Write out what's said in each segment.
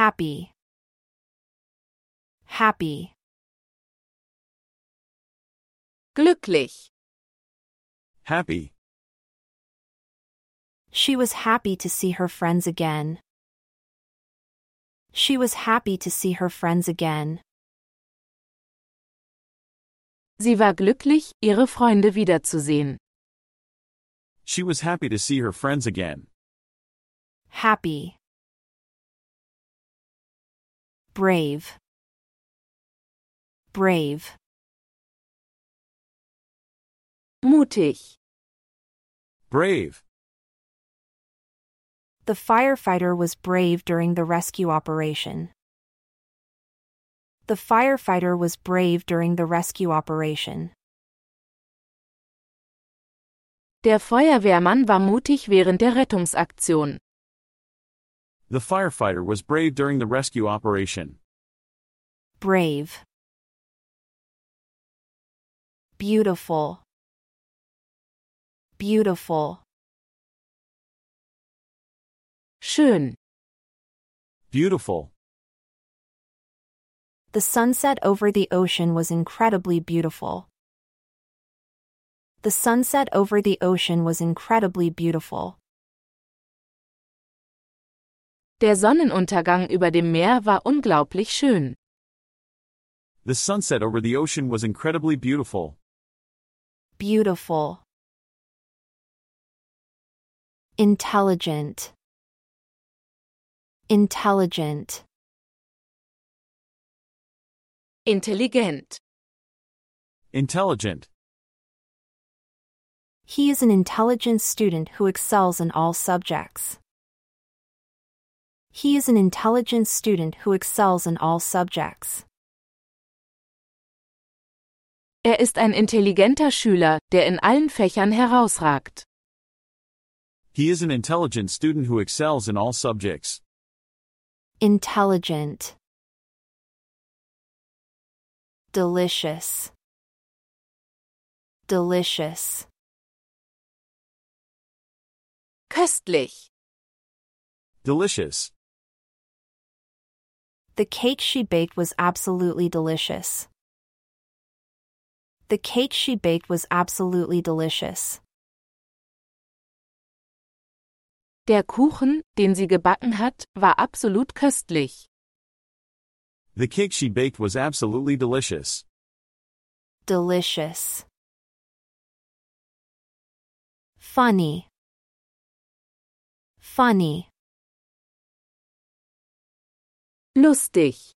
happy, happy, glücklich, happy, She was happy to see her friends again. She was happy to see her friends again. sie war glücklich, ihre Freunde wiederzusehen. she was happy to see her friends again. Happy. Brave. Brave. Mutig, Brave, The firefighter was brave during the rescue operation. The firefighter was brave during the rescue operation. der Feuerwehrmann war mutig während der Rettungsaktion. The firefighter was brave during the rescue operation. Brave. Beautiful. Beautiful. Schön, Beautiful, The sunset over the ocean was incredibly beautiful. The sunset over the ocean was incredibly beautiful. Der Sonnenuntergang über dem Meer war unglaublich schön. the sunset over the ocean was incredibly beautiful. Beautiful. Intelligent. Intelligent. Intelligent, Intelligent, He is an intelligent student who excels in all subjects. He is an intelligent student who excels in all subjects. er ist ein intelligenter Schüler, der in allen Fächern herausragt. he is an intelligent student who excels in all subjects. Intelligent. Delicious. Delicious. Köstlich, Delicious, The cake she baked was absolutely delicious. The cake she baked was absolutely delicious. der Kuchen, den sie gebacken hat, war absolut köstlich. the cake she baked was absolutely delicious. Delicious. Funny. Funny. Lustig,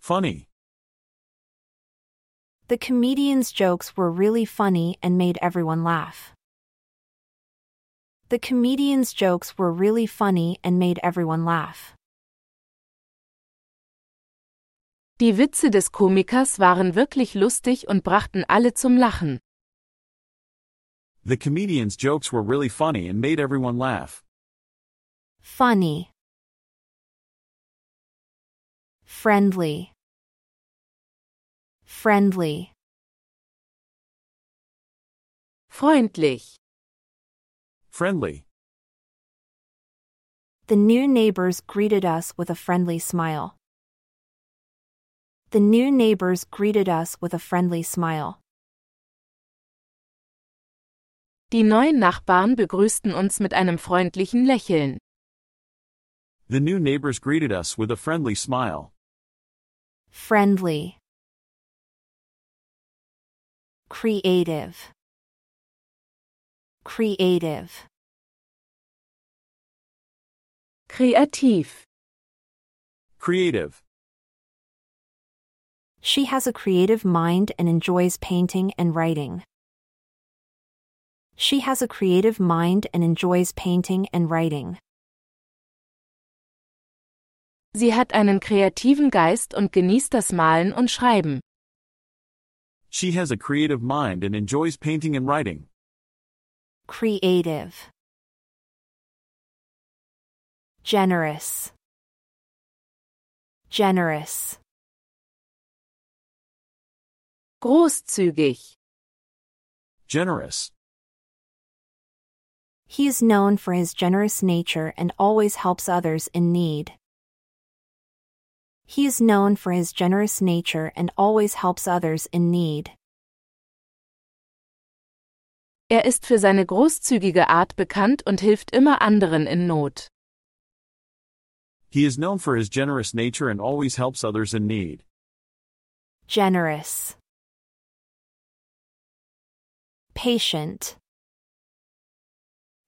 Funny, The comedian's jokes were really funny and made everyone laugh. The comedian's jokes were really funny and made everyone laugh. die Witze des Komikers waren wirklich lustig und brachten alle zum Lachen. the comedian's jokes were really funny and made everyone laugh. Funny. Friendly. Friendly. Freundlich, Friendly, The new neighbors greeted us with a friendly smile. The new neighbors greeted us with a friendly smile. die neuen Nachbarn begrüßten uns mit einem freundlichen Lächeln. the new neighbors greeted us with a friendly smile. Friendly. Creative. Creative. Kreativ, Creative, She has a creative mind and enjoys painting and writing. She has a creative mind and enjoys painting and writing. Sie hat einen kreativen Geist und genießt das Malen und Schreiben. she has a creative mind and enjoys painting and writing. Creative. Generous. Generous. Großzügig, Generous, He is known for his generous nature and always helps others in need. He is known for his generous nature and always helps others in need. Er ist für seine großzügige Art bekannt und hilft immer anderen in Not. He is known for his generous nature and always helps others in need. Generous. Patient.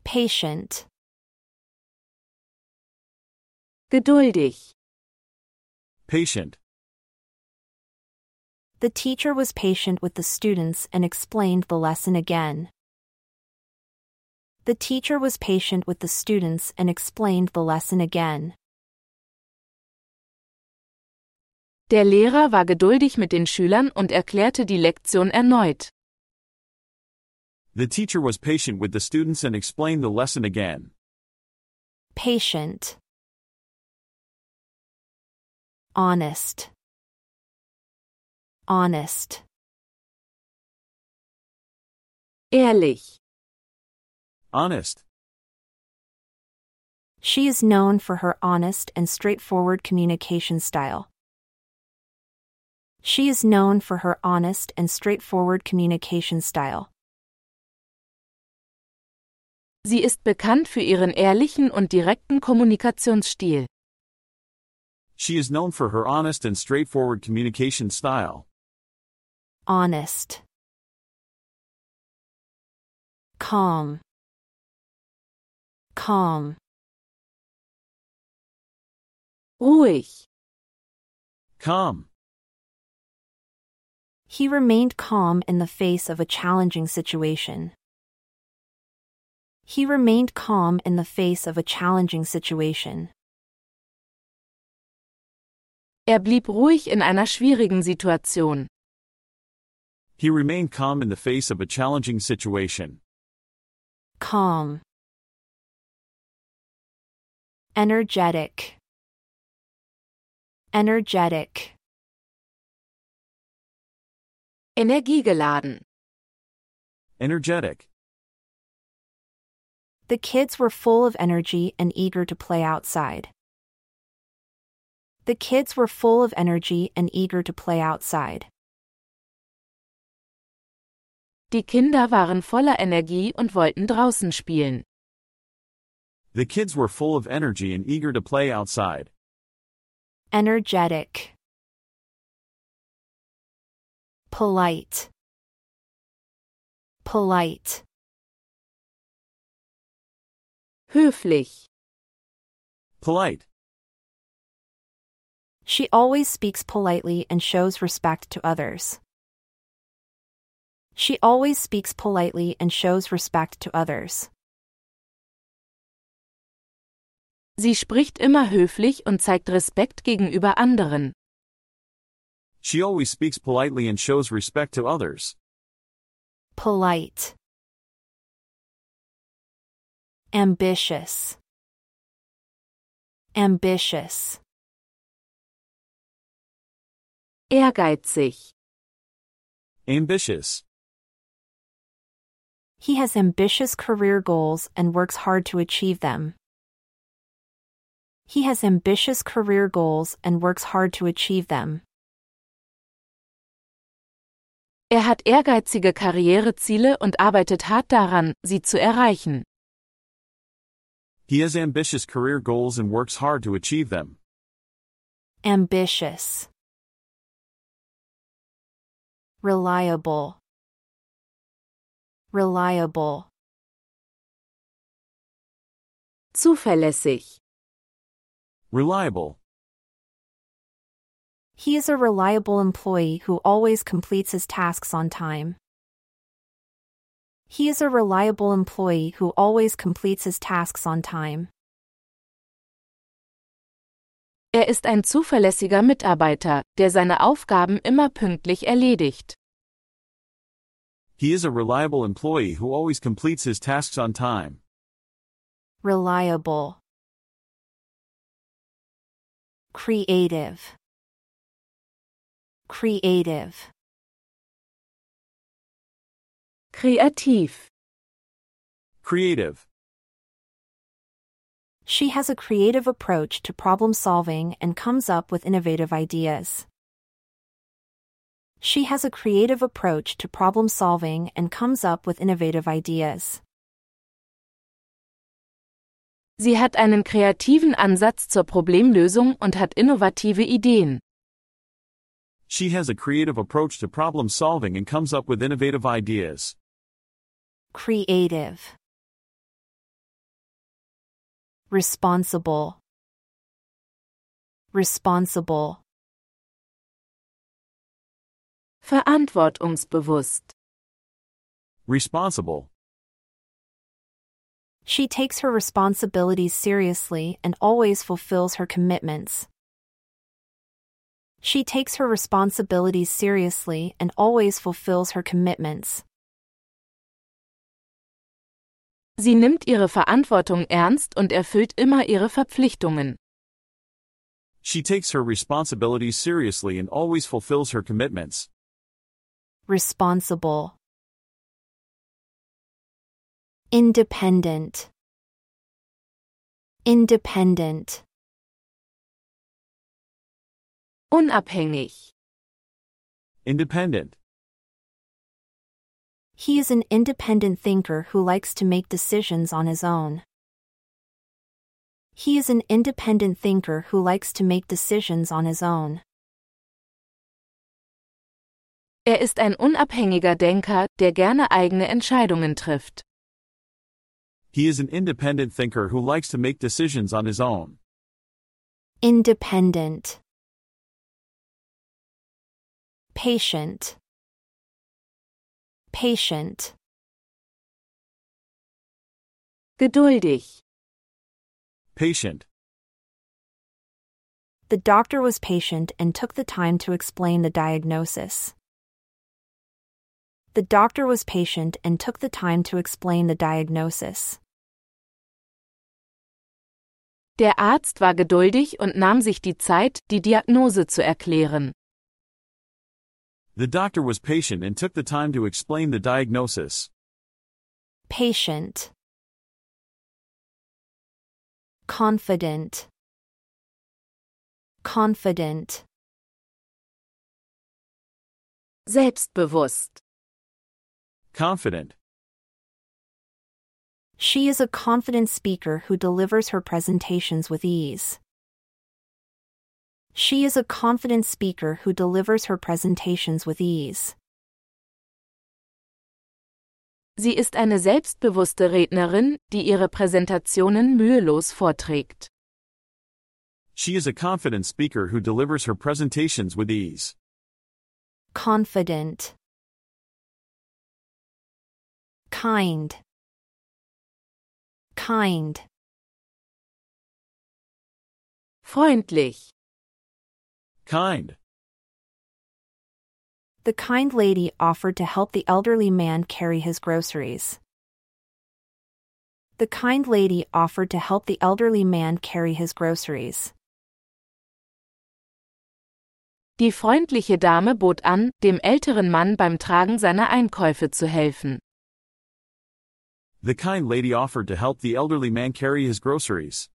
Patient. Geduldig. Patient. The teacher was patient with the students and explained the lesson again. The teacher was patient with the students and explained the lesson again. Der Lehrer war geduldig mit den Schülern und erklärte die Lektion erneut. The teacher was patient with the students and explained the lesson again. Patient. Honest. Honest. Ehrlich. Honest. She is known for her honest and straightforward communication style. She is known for her honest and straightforward communication style. Sie ist bekannt für ihren ehrlichen und direkten Kommunikationsstil. She is known for her honest and straightforward communication style. Honest. Calm. Calm. Ruhig. Calm. He remained calm in the face of a challenging situation. He remained calm in the face of a challenging situation. Er blieb ruhig in einer schwierigen Situation. He remained calm in the face of a challenging situation. Calm. Energetic. Energetic. Energiegeladen. Energetic. The kids were full of energy and eager to play outside. The kids were full of energy and eager to play outside. Die Kinder waren voller Energie und wollten draußen spielen. The kids were full of energy and eager to play outside. Energetic. Polite. Polite. Höflich. Polite. She always speaks politely and shows respect to others. She always speaks politely and shows respect to others. Sie spricht immer höflich und zeigt Respekt gegenüber anderen. She always speaks politely and shows respect to others. Polite. Ambitious. Ambitious. Ehrgeizig. Ambitious. He has ambitious career goals and works hard to achieve them. He has ambitious career goals and works hard to achieve them. Er hat ehrgeizige Karriereziele und arbeitet hart daran, sie zu erreichen. He has ambitious career goals and works hard to achieve them. Ambitious. Reliable. Reliable. Zuverlässig. Reliable. He is a reliable employee who always completes his tasks on time. He is a reliable employee who always completes his tasks on time. Er ist ein zuverlässiger Mitarbeiter, der seine Aufgaben immer pünktlich erledigt. He is a reliable employee who always completes his tasks on time. Reliable. Creative. Creative. Kreativ. Creative. She has a creative approach to problem solving and comes up with innovative ideas. She has a creative approach to problem solving and comes up with innovative ideas. Sie hat einen kreativen Ansatz zur Problemlösung und hat innovative Ideen. She has a creative approach to problem solving and comes up with innovative ideas. Creative. Responsible. Responsible. Verantwortungsbewusst. Responsible. She takes her responsibilities seriously and always fulfills her commitments. She takes her responsibilities seriously and always fulfills her commitments. Sie nimmt ihre Verantwortung ernst und erfüllt immer ihre Verpflichtungen. She takes her responsibilities seriously and always fulfills her commitments. Responsible. Independent. Independent. Unabhängig. Independent. He is an independent thinker who likes to make decisions on his own. He is an independent thinker who likes to make decisions on his own. Er ist ein unabhängiger Denker, der gerne eigene Entscheidungen trifft. He is an independent thinker who likes to make decisions on his own. Independent. Patient. Patient. Geduldig. Patient. The doctor was patient and took the time to explain the diagnosis. The doctor was patient and took the time to explain the diagnosis. Der Arzt war geduldig und nahm sich die Zeit, die Diagnose zu erklären. The doctor was patient and took the time to explain the diagnosis. Patient. Confident. Confident. Selbstbewusst. Confident. She is a confident speaker who delivers her presentations with ease. She is a confident speaker who delivers her presentations with ease. Sie ist eine selbstbewusste Rednerin, die ihre Präsentationen mühelos vorträgt. She is a confident speaker who delivers her presentations with ease. Confident. Kind. Kind. Freundlich. Kind. The kind lady offered to help the elderly man carry his groceries. The kind lady offered to help the elderly man carry his groceries. Die freundliche Dame bot an, dem älteren Mann beim Tragen seiner Einkäufe zu helfen. The kind lady offered to help the elderly man carry his groceries.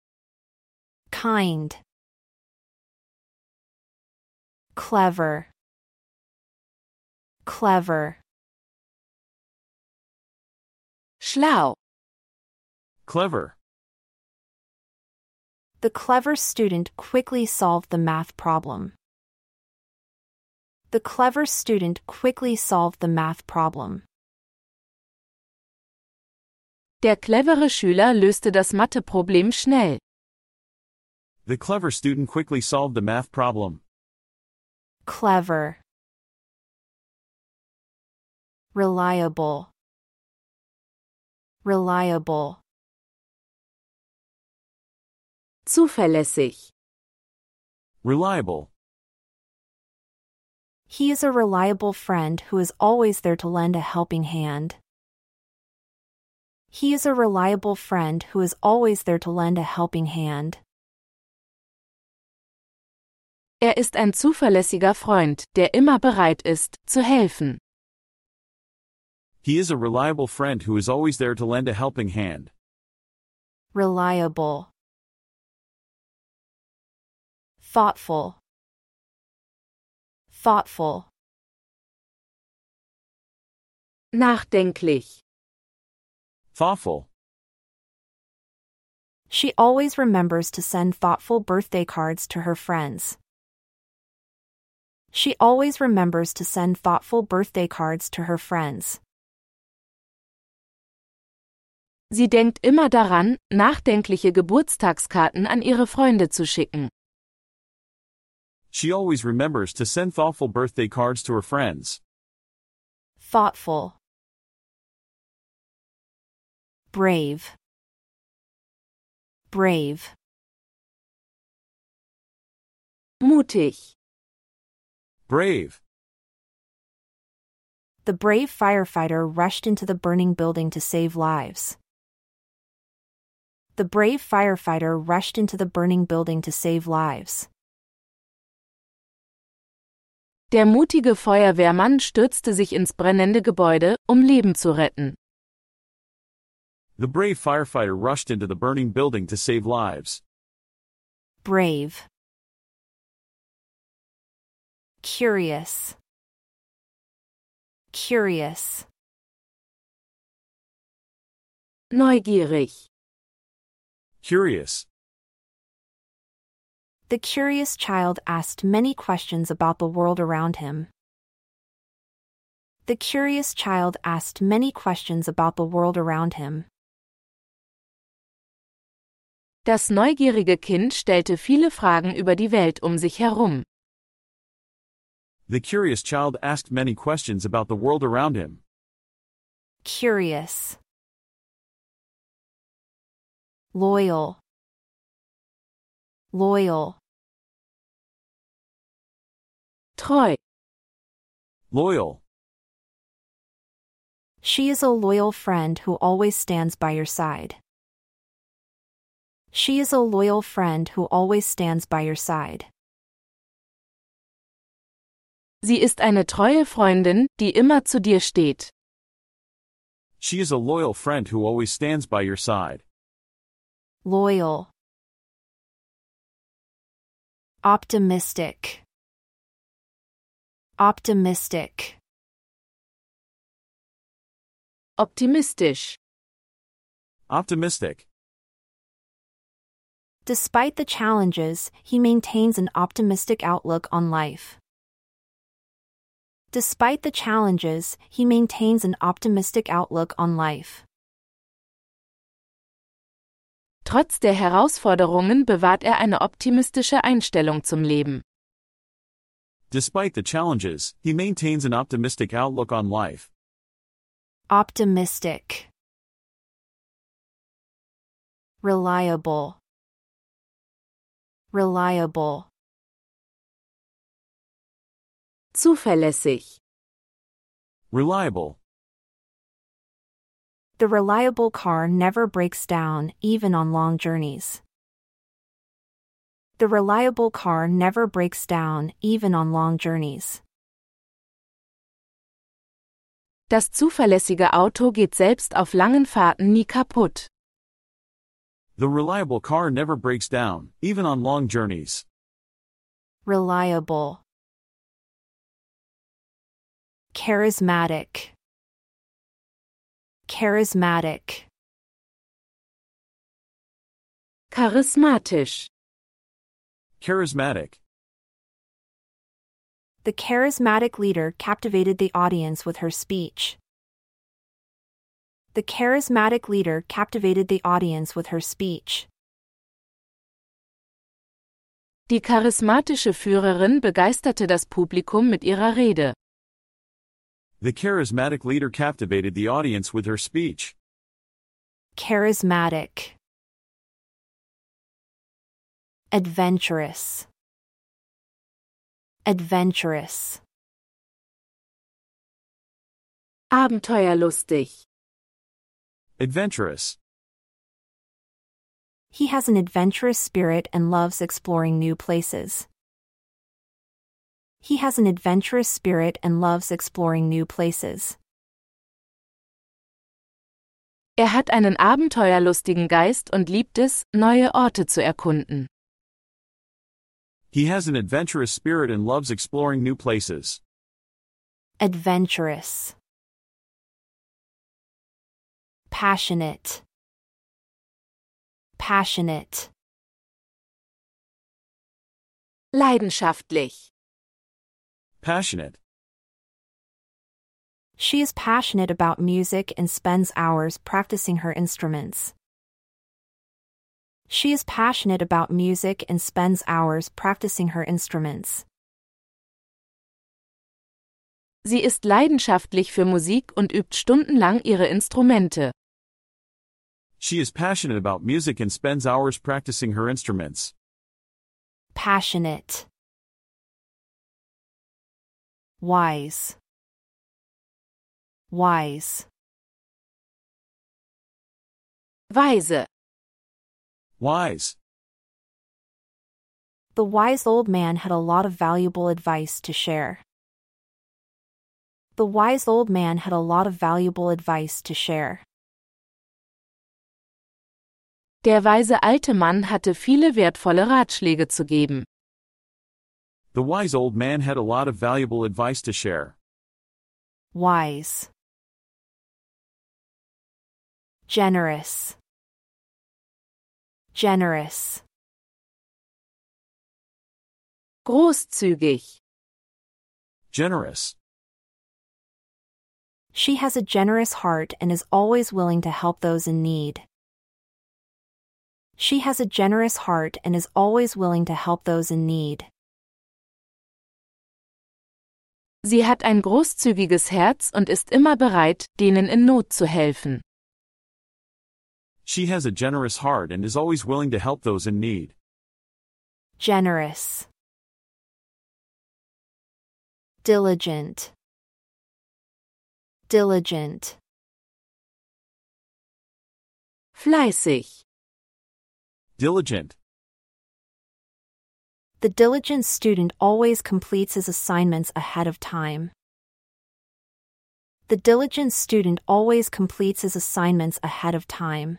Kind. Clever. Clever. Schlau. Clever. The clever student quickly solved the math problem. The clever student quickly solved the math problem. Der clevere Schüler löste das Matheproblem schnell. The clever student quickly solved the math problem. Clever. Reliable. Reliable. Zuverlässig. Reliable. He is a reliable friend who is always there to lend a helping hand. He is a reliable friend who is always there to lend a helping hand. Er ist ein zuverlässiger Freund, der immer bereit ist, zu helfen. He is a reliable friend who is always there to lend a helping hand. Reliable. thoughtful, thoughtful, Nachdenklich. Thoughtful. She always remembers to send thoughtful birthday cards to her friends. She always remembers to send thoughtful birthday cards to her friends. Sie denkt immer daran, nachdenkliche Geburtstagskarten an ihre Freunde zu schicken. She always remembers to send thoughtful birthday cards to her friends. Thoughtful. Brave. Brave. Mutig. Brave. The brave firefighter rushed into the burning building to save lives. The brave firefighter rushed into the burning building to save lives. Der mutige Feuerwehrmann stürzte sich ins brennende Gebäude, um Leben zu retten. The brave firefighter rushed into the burning building to save lives. Brave. Curious. Curious. Neugierig. Curious. The curious child asked many questions about the world around him. The curious child asked many questions about the world around him. Das neugierige Kind stellte viele Fragen über die Welt um sich herum. The curious child asked many questions about the world around him. Curious. Loyal. Loyal. Treu. Loyal. She is a loyal friend who always stands by your side. She is a loyal friend who always stands by your side. Sie ist eine treue Freundin, die immer zu dir steht. She is a loyal friend who always stands by your side. Loyal. Optimistic. Optimistic. Optimistisch. Optimistic. Despite the challenges, he maintains an optimistic outlook on life. Despite the challenges, he maintains an optimistic outlook on life. Trotz der Herausforderungen bewahrt er eine optimistische Einstellung zum Leben. Despite the challenges, he maintains an optimistic outlook on life. Optimistic. Reliable. Reliable. Zuverlässig. Reliable. The reliable car never breaks down, even on long journeys. The reliable car never breaks down, even on long journeys. Das zuverlässige Auto geht selbst auf langen Fahrten nie kaputt. The reliable car never breaks down, even on long journeys. Reliable. Charismatic. Charismatic. Charismatisch. Charismatic. The charismatic leader captivated the audience with her speech. The charismatic leader captivated the audience with her speech. Die charismatische Führerin begeisterte das Publikum mit ihrer Rede. The charismatic leader captivated the audience with her speech. Charismatic. Adventurous. Adventurous. Abenteuerlustig. Adventurous. He has an adventurous spirit and loves exploring new places. He has an adventurous spirit and loves exploring new places. Er hat einen abenteuerlustigen Geist und liebt es, neue Orte zu erkunden. He has an adventurous spirit and loves exploring new places. adventurous, passionate, passionate, Leidenschaftlich. Passionate. She is passionate about music and spends hours practicing her instruments. She is passionate about music and spends hours practicing her instruments. Sie ist leidenschaftlich für Musik und übt stundenlang ihre Instrumente. She is passionate about music and spends hours practicing her instruments. Passionate. Wise. Wise. Weise. Wise. The wise old man had a lot of valuable advice to share. The wise old man had a lot of valuable advice to share. Der weise alte Mann hatte viele wertvolle Ratschläge zu geben. The wise old man had a lot of valuable advice to share. Wise. Generous. Generous. Großzügig. Generous. She has a generous heart and is always willing to help those in need. She has a generous heart and is always willing to help those in need. Sie hat ein großzügiges Herz und ist immer bereit, denen in Not zu helfen. She has a generous heart and is always willing to help those in need. Generous. Diligent. Diligent. Fleißig. Diligent. The diligent student always completes his assignments ahead of time. The diligent student always completes his assignments ahead of time.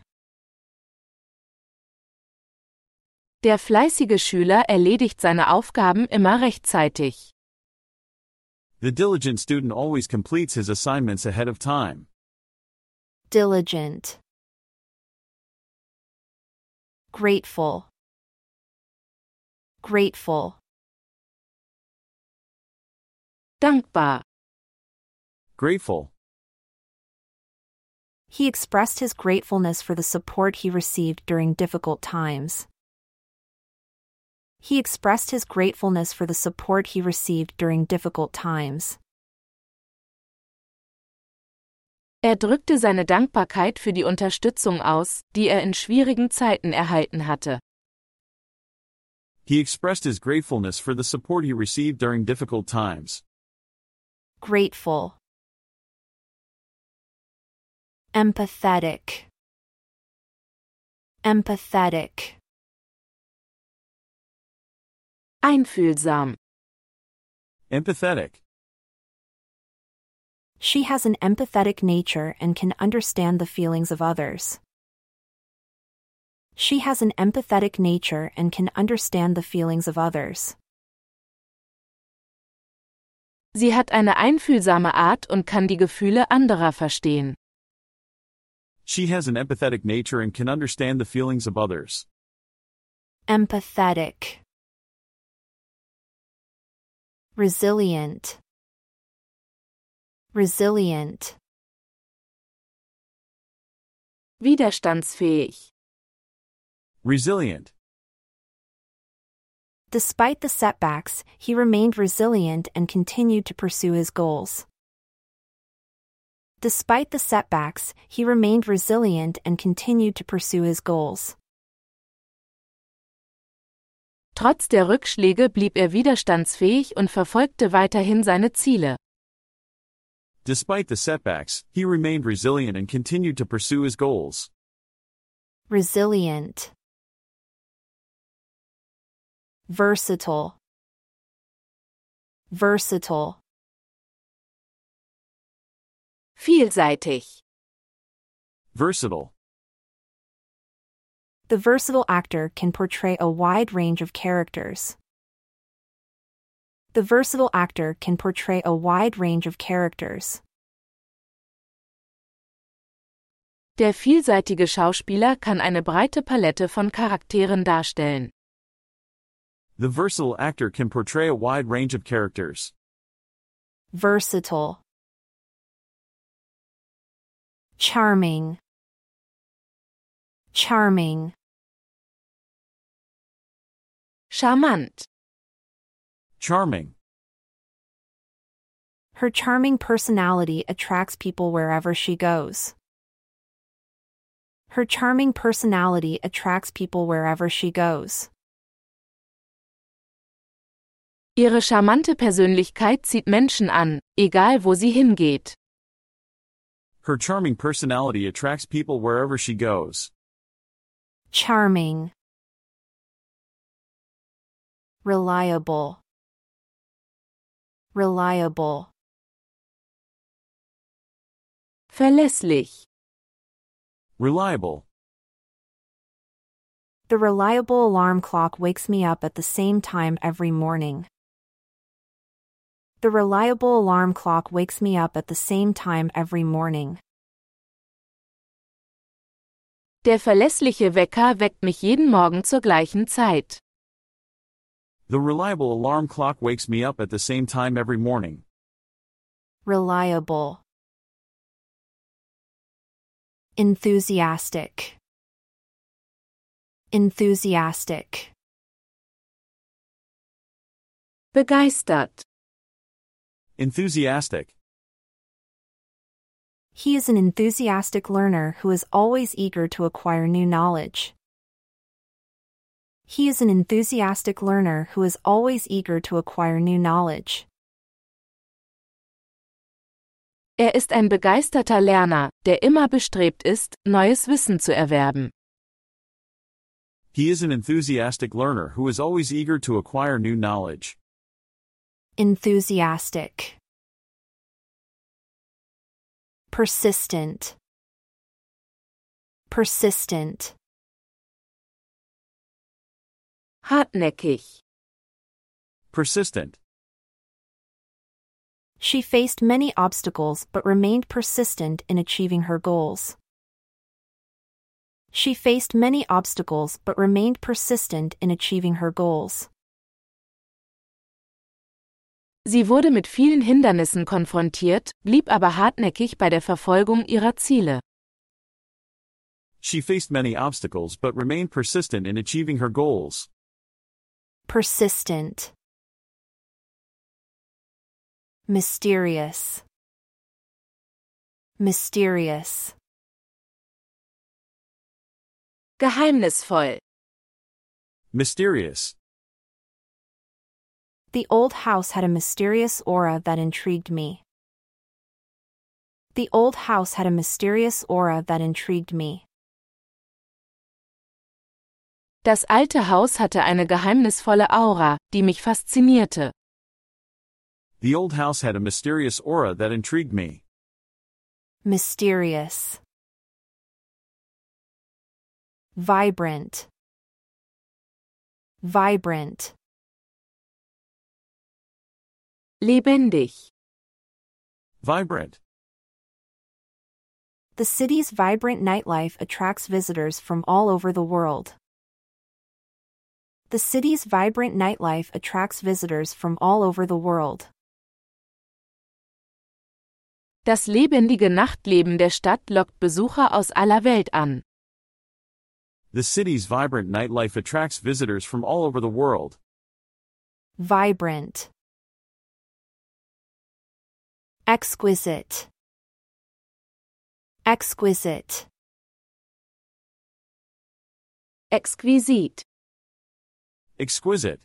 Der fleißige Schüler erledigt seine Aufgaben immer rechtzeitig. The diligent student always completes his assignments ahead of time. Diligent. Grateful. Grateful. Dankbar. Grateful. He expressed his gratefulness for the support he received during difficult times. He expressed his gratefulness for the support he received during difficult times. Er drückte seine Dankbarkeit für die Unterstützung aus, die er in schwierigen Zeiten erhalten hatte. He expressed his gratefulness for the support he received during difficult times. Grateful. Empathetic. Empathetic. Einfühlsam. Empathetic. She has an empathetic nature and can understand the feelings of others. She has an empathetic nature and can understand the feelings of others. Sie hat eine einfühlsame Art und kann die Gefühle anderer verstehen. She has an empathetic nature and can understand the feelings of others. Empathetic. Resilient. Resilient. Widerstandsfähig. Resilient. Despite the setbacks, he remained resilient and continued to pursue his goals. Despite the setbacks, he remained resilient and continued to pursue his goals. Trotz der Rückschläge blieb er widerstandsfähig und verfolgte weiterhin seine Ziele. Despite the setbacks, he remained resilient and continued to pursue his goals. Resilient. Versatile. Versatile. Vielseitig. Versatile. The versatile actor can portray a wide range of characters. The versatile actor can portray a wide range of characters. Der vielseitige Schauspieler kann eine breite Palette von Charakteren darstellen. The versatile actor can portray a wide range of characters. Versatile. Charming. Charming. Charmant. Charming. Her charming personality attracts people wherever she goes. Her charming personality attracts people wherever she goes. Ihre charmante Persönlichkeit zieht Menschen an, egal wo sie hingeht. Her charming personality attracts people wherever she goes. Charming. Reliable. Reliable. Verlässlich. Reliable. The reliable alarm clock wakes me up at the same time every morning. The reliable alarm clock wakes me up at the same time every morning. Der verlässliche Wecker weckt mich jeden Morgen zur gleichen Zeit. The reliable alarm clock wakes me up at the same time every morning. Reliable. Enthusiastic. Enthusiastic. Begeistert. Enthusiastic. He is an enthusiastic learner who is always eager to acquire new knowledge. He is an enthusiastic learner who is always eager to acquire new knowledge. Er ist ein begeisterter Lerner, der immer bestrebt ist, neues Wissen zu erwerben. He is an enthusiastic learner who is always eager to acquire new knowledge. Enthusiastic. Persistent. Persistent. Hartnäckig. Persistent. She faced many obstacles but remained persistent in achieving her goals. She faced many obstacles but remained persistent in achieving her goals. Sie wurde mit vielen Hindernissen konfrontiert, blieb aber hartnäckig bei der Verfolgung ihrer Ziele. She faced many obstacles but remained persistent in achieving her goals. Persistent. Mysterious. Mysterious. Geheimnisvoll. Mysterious. The old house had a mysterious aura that intrigued me. The old house had a mysterious aura that intrigued me. Das alte Haus hatte eine geheimnisvolle Aura, die mich faszinierte. The old house had a mysterious aura that intrigued me. Mysterious. Vibrant. Vibrant. Lebendig. Vibrant. The city's vibrant nightlife attracts visitors from all over the world. The city's vibrant nightlife attracts visitors from all over the world. Das lebendige Nachtleben der Stadt lockt Besucher aus aller Welt an. The city's vibrant nightlife attracts visitors from all over the world. Vibrant. Exquisite. Exquisite. exquisite Exquisite.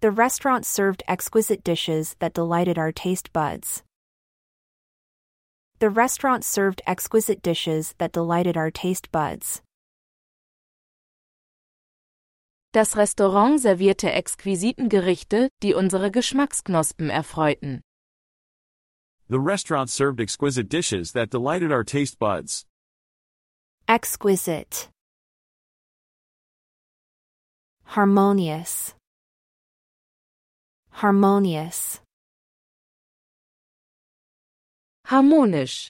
The restaurant served exquisite dishes that delighted our taste buds. The restaurant served exquisite dishes that delighted our taste buds. Das Restaurant servierte exquisiten Gerichte, die unsere Geschmacksknospen erfreuten. The restaurant served exquisite dishes that delighted our taste buds. Exquisite. Harmonious. harmonious, Harmonisch.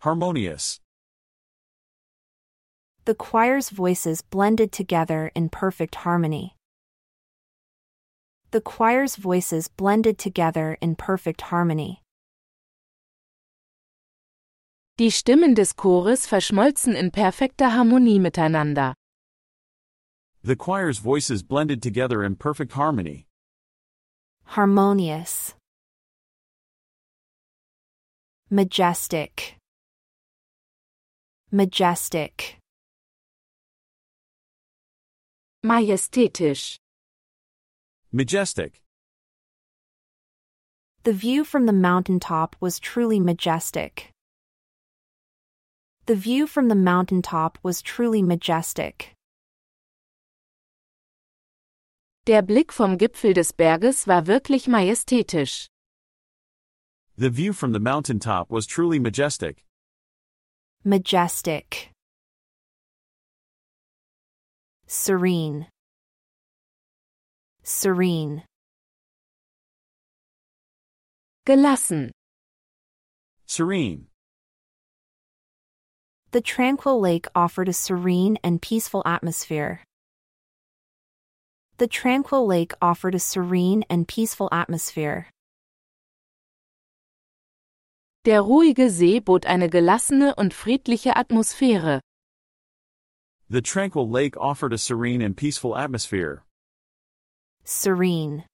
Harmonious. The choir's voices blended together in perfect harmony. The choir's voices blended together in perfect harmony. Die Stimmen des Chores verschmolzen in perfekter Harmonie miteinander. The choir's voices blended together in perfect harmony. harmonious, majestic, majestic, Majestätisch. Majestic. The view from the mountaintop was truly majestic. The view from the mountaintop was truly majestic. Der Blick vom Gipfel des Berges war wirklich majestätisch. The view from the mountaintop was truly majestic. Majestic. Serene. Serene. Gelassen. Serene. The tranquil lake offered a serene and peaceful atmosphere. The tranquil lake offered a serene and peaceful atmosphere. Der ruhige See bot eine gelassene und friedliche Atmosphäre. The tranquil lake offered a serene and peaceful atmosphere. Serene.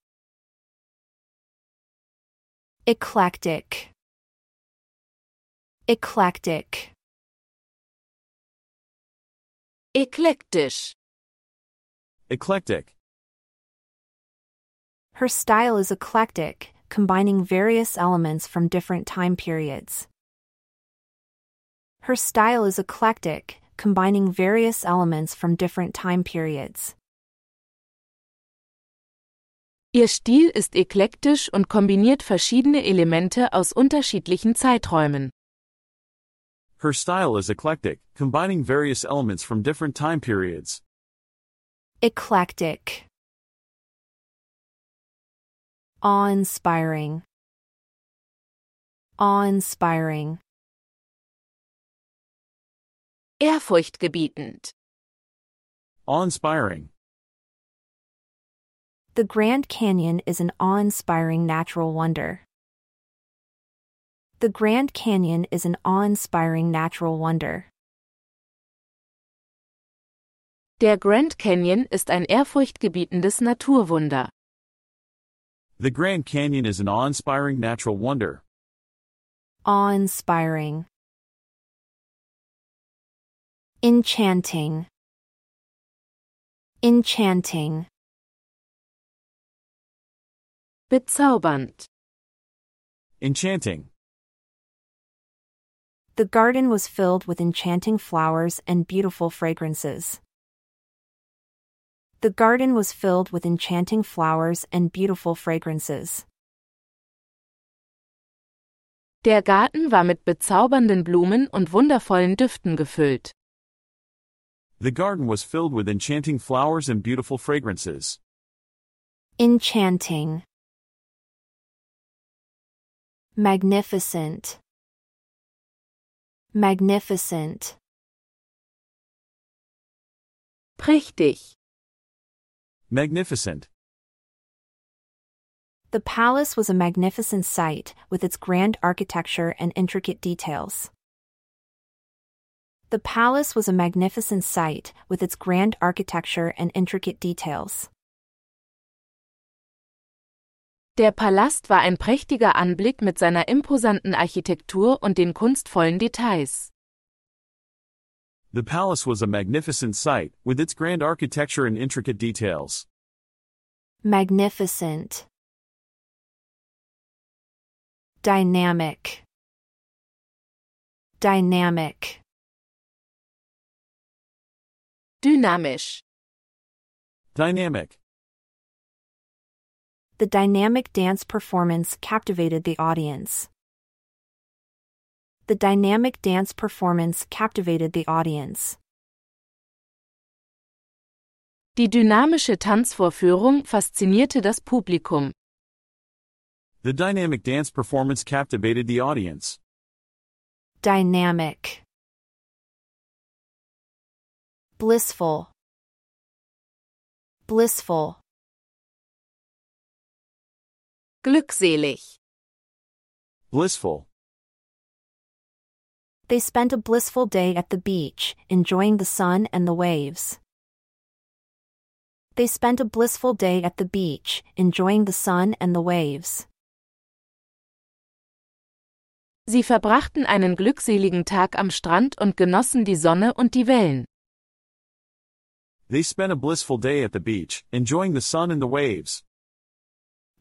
Eclectic. Eclectic. Eklektisch. Eclectic. Her style is eclectic, combining various elements from different time periods. Her style is eclectic, combining various elements from different time periods. Ihr Stil ist eklektisch und kombiniert verschiedene Elemente aus unterschiedlichen Zeiträumen. Her style is eclectic, combining various elements from different time periods. Eclectic. Awe inspiring. Awe inspiring. Ehrfurchtgebietend. Awe inspiring. The Grand Canyon is an awe inspiring natural wonder. The Grand Canyon is an awe inspiring natural wonder. Der Grand Canyon ist ein ehrfurchtgebietendes Naturwunder. The Grand Canyon is an awe inspiring natural wonder. Awe inspiring. Enchanting. Enchanting. Bezaubernd. Enchanting. The garden was filled with enchanting flowers and beautiful fragrances. The garden was filled with enchanting flowers and beautiful fragrances. Der Garten war mit bezaubernden Blumen und wundervollen Düften gefüllt. The garden was filled with enchanting flowers and beautiful fragrances. Enchanting. Magnificent. Magnificent. Prächtig. Magnificent. The palace was a magnificent sight, with its grand architecture and intricate details. The palace was a magnificent sight, with its grand architecture and intricate details. Der Palast war ein prächtiger Anblick mit seiner imposanten Architektur und den kunstvollen Details. The palace was a magnificent sight, with its grand architecture and intricate details. Magnificent. Dynamic. Dynamic. Dynamisch. Dynamic. The dynamic dance performance captivated the audience. The dynamic dance performance captivated the audience. Die dynamische Tanzvorführung faszinierte das Publikum. The dynamic dance performance captivated the audience. Dynamic. Blissful. Blissful. Glückselig. Blissful. They spent a blissful day at the beach, enjoying the sun and the waves. They spent a blissful day at the beach, enjoying the sun and the waves. Sie verbrachten einen glückseligen Tag am Strand und genossen die Sonne und die Wellen. They spent a blissful day at the beach, enjoying the sun and the waves.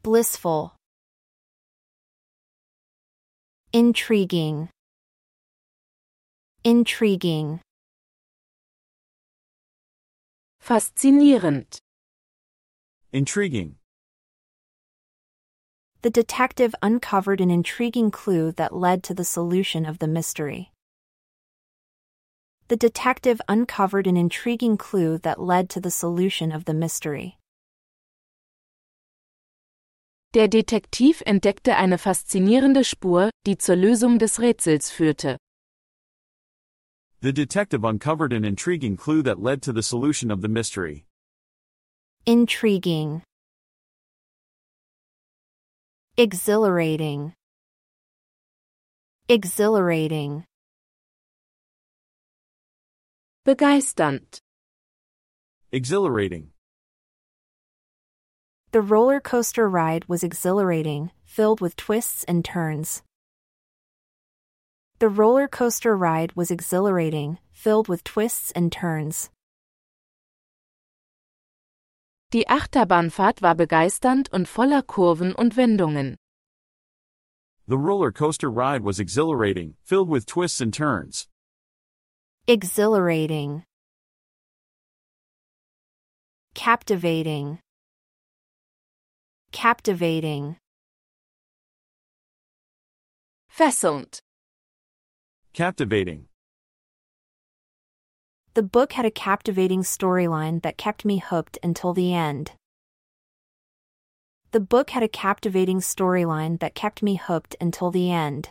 Blissful. Intriguing. Intriguing. Faszinierend. Intriguing. The detective uncovered an intriguing clue that led to the solution of the mystery. The detective uncovered an intriguing clue that led to the solution of the mystery. Der Detektiv entdeckte eine faszinierende Spur, die zur Lösung des Rätsels führte. The detective uncovered an intriguing clue that led to the solution of the mystery. Intriguing. Exhilarating. Exhilarating. Begeisternd. Exhilarating. The roller coaster ride was exhilarating, filled with twists and turns. The roller coaster ride was exhilarating, filled with twists and turns. Die Achterbahnfahrt war begeisternd und voller Kurven und Wendungen. The roller coaster ride was exhilarating, filled with twists and turns. Exhilarating. Captivating. Captivating. Fesselnd. Captivating. The book had a captivating storyline that kept me hooked until the end. The book had a captivating storyline that kept me hooked until the end.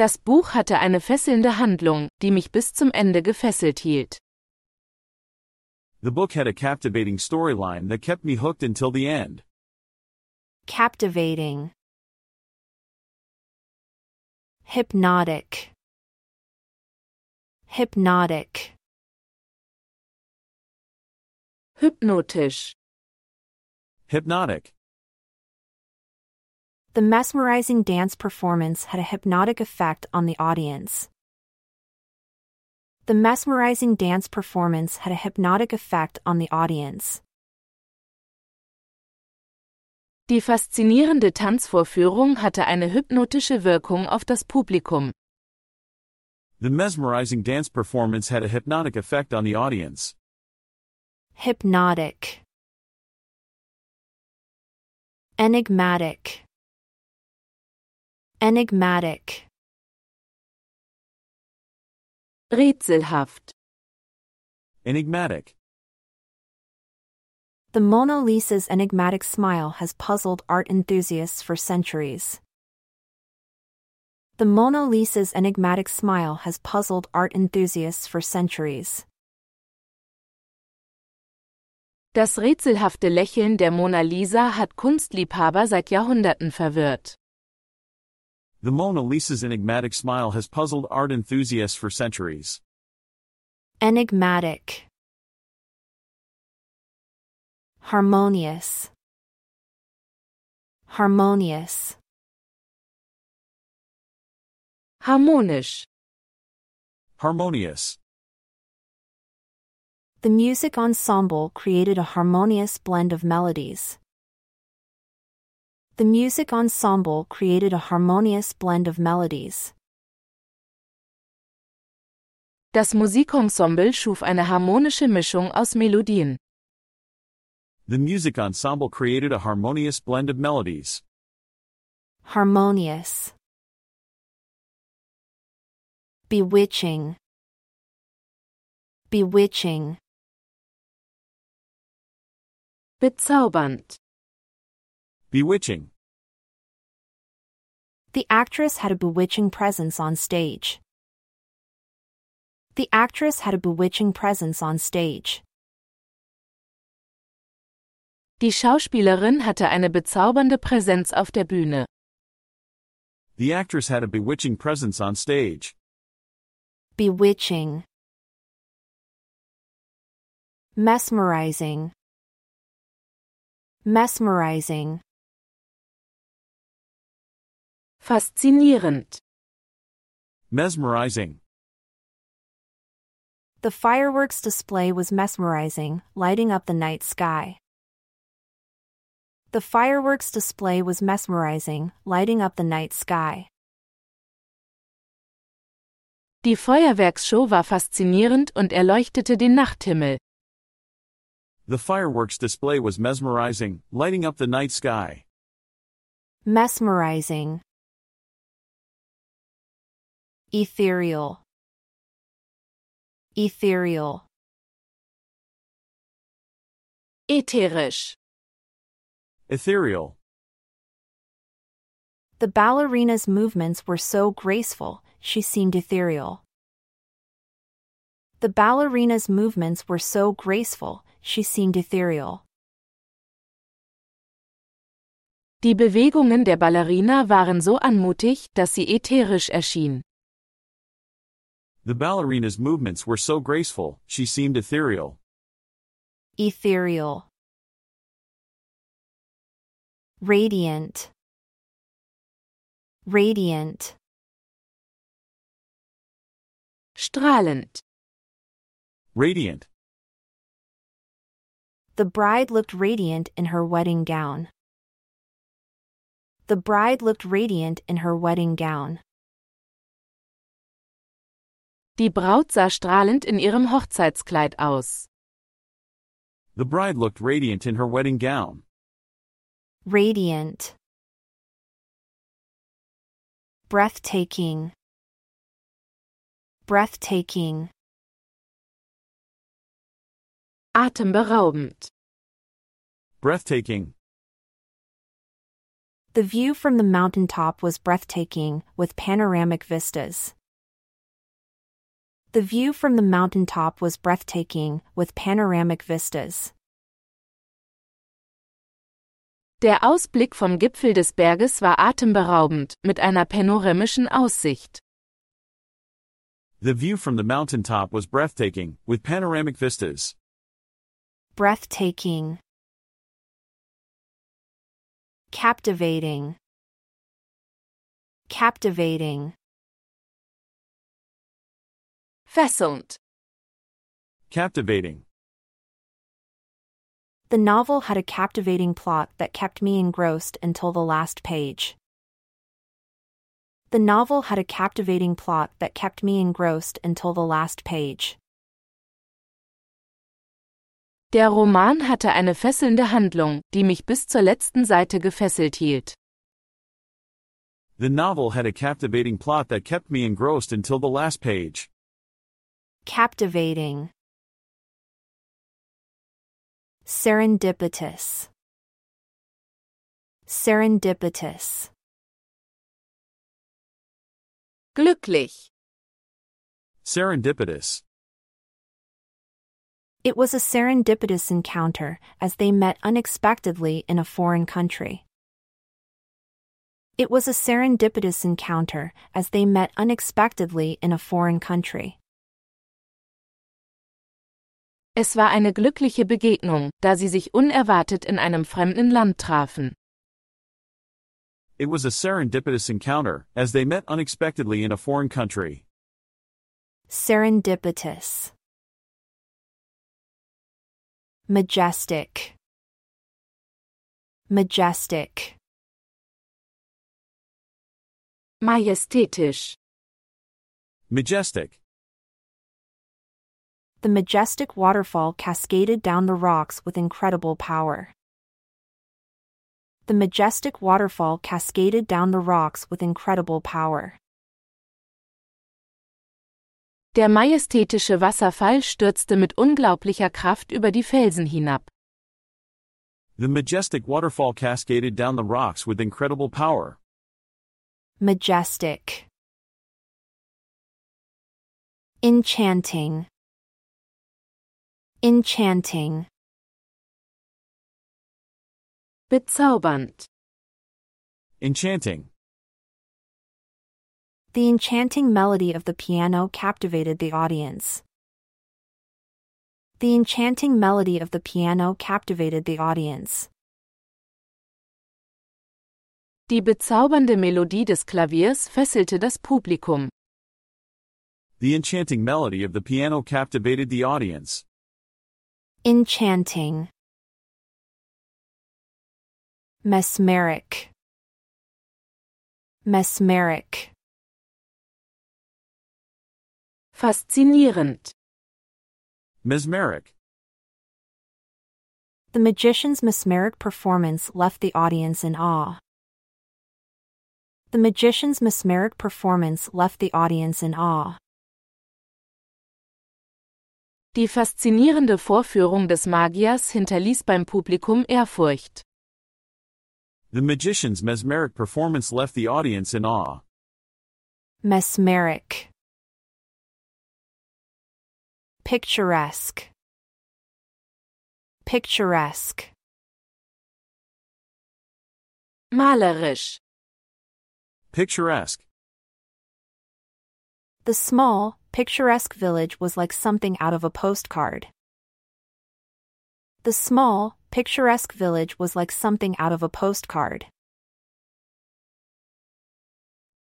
Das Buch hatte eine fesselnde Handlung, die mich bis zum Ende gefesselt hielt. The book had a captivating storyline that kept me hooked until the end. Captivating. Hypnotic. Hypnotic. Hypnotisch. Hypnotic. The mesmerizing dance performance had a hypnotic effect on the audience. The mesmerizing dance performance had a hypnotic effect on the audience. Die faszinierende Tanzvorführung hatte eine hypnotische Wirkung auf das Publikum. The mesmerizing dance performance had a hypnotic effect on the audience. Hypnotic. Enigmatic. Enigmatic. Rätselhaft. Enigmatic. The Mona Lisa's enigmatic smile has puzzled art enthusiasts for centuries. The Mona Lisa's enigmatic smile has puzzled art enthusiasts for centuries. Das rätselhafte Lächeln der Mona Lisa hat Kunstliebhaber seit Jahrhunderten verwirrt. The Mona Lisa's enigmatic smile has puzzled art enthusiasts for centuries. Enigmatic. Harmonious. Harmonious. Harmonisch. Harmonious. The music ensemble created a harmonious blend of melodies. The music ensemble created a harmonious blend of melodies. Das Musikensemble schuf eine harmonische Mischung aus Melodien. The music ensemble created a harmonious blend of melodies. Harmonious. Bewitching. bewitching, Bezaubernd. Bewitching. The actress had a bewitching presence on stage. The actress had a bewitching presence on stage. Die Schauspielerin hatte eine bezaubernde Präsenz auf der Bühne. The actress had a bewitching presence on stage. Bewitching. Mesmerizing. Mesmerizing. Faszinierend. Mesmerizing. The fireworks display was mesmerizing, lighting up the night sky. The fireworks display was mesmerizing, lighting up the night sky. Die Feuerwerksshow war faszinierend und erleuchtete den Nachthimmel. The fireworks display was mesmerizing, lighting up the night sky. Mesmerizing. Ethereal. Ethereal. Ätherisch. Ethereal. The ballerina's movements were so graceful, she seemed ethereal. The ballerina's movements were so graceful, she seemed ethereal. Die Bewegungen der Ballerina waren so anmutig, dass sie ätherisch erschien. The ballerina's movements were so graceful, she seemed ethereal. Ethereal. Radiant. Radiant. Strahlend. Radiant. The bride looked radiant in her wedding gown. The bride looked radiant in her wedding gown. Die Braut sah strahlend in ihrem Hochzeitskleid aus. The bride looked radiant in her wedding gown. Radiant. Breathtaking. Breathtaking. Atemberaubend. Breathtaking. The view from the mountaintop was breathtaking, with panoramic vistas. The view from the mountaintop was breathtaking, with panoramic vistas. Der Ausblick vom Gipfel des Berges war atemberaubend, mit einer panoramischen Aussicht. The view from the mountaintop was breathtaking, with panoramic vistas. Breathtaking. Captivating. Captivating. Fesselnd. Captivating. The novel had a captivating plot that kept me engrossed until the last page. The novel had a captivating plot that kept me engrossed until the last page. Der Roman hatte eine fesselnde Handlung, die mich bis zur letzten Seite gefesselt hielt. The novel had a captivating plot that kept me engrossed until the last page. Captivating. Serendipitous. Serendipitous. Glücklich. Serendipitous. It was a serendipitous encounter as they met unexpectedly in a foreign country. It was a serendipitous encounter as they met unexpectedly in a foreign country. Es war eine glückliche Begegnung, da sie sich unerwartet in einem fremden Land trafen. It was a serendipitous encounter, as they met unexpectedly in a foreign country. Serendipitous. Majestic. Majestic. Majestätisch. Majestic. The majestic waterfall cascaded down the rocks with incredible power. The majestic waterfall cascaded down the rocks with incredible power. Der majestätische Wasserfall stürzte mit unglaublicher Kraft über die Felsen hinab. The majestic waterfall cascaded down the rocks with incredible power. Majestic. Enchanting. Enchanting. Bezaubernd. Enchanting. The enchanting melody of the piano captivated the audience. The enchanting melody of the piano captivated the audience. Die bezaubernde Melodie des Klaviers fesselte das Publikum. The enchanting melody of the piano captivated the audience. Enchanting. Mesmeric. Mesmeric. Faszinierend. Mesmeric. The magician's mesmeric performance left the audience in awe. The magician's mesmeric performance left the audience in awe. Die faszinierende Vorführung des Magiers hinterließ beim Publikum Ehrfurcht. The magician's mesmeric performance left the audience in awe. Mesmeric. Picturesque. Picturesque. Malerisch. Picturesque. The small, picturesque village was like something out of a postcard. The small, picturesque village was like something out of a postcard.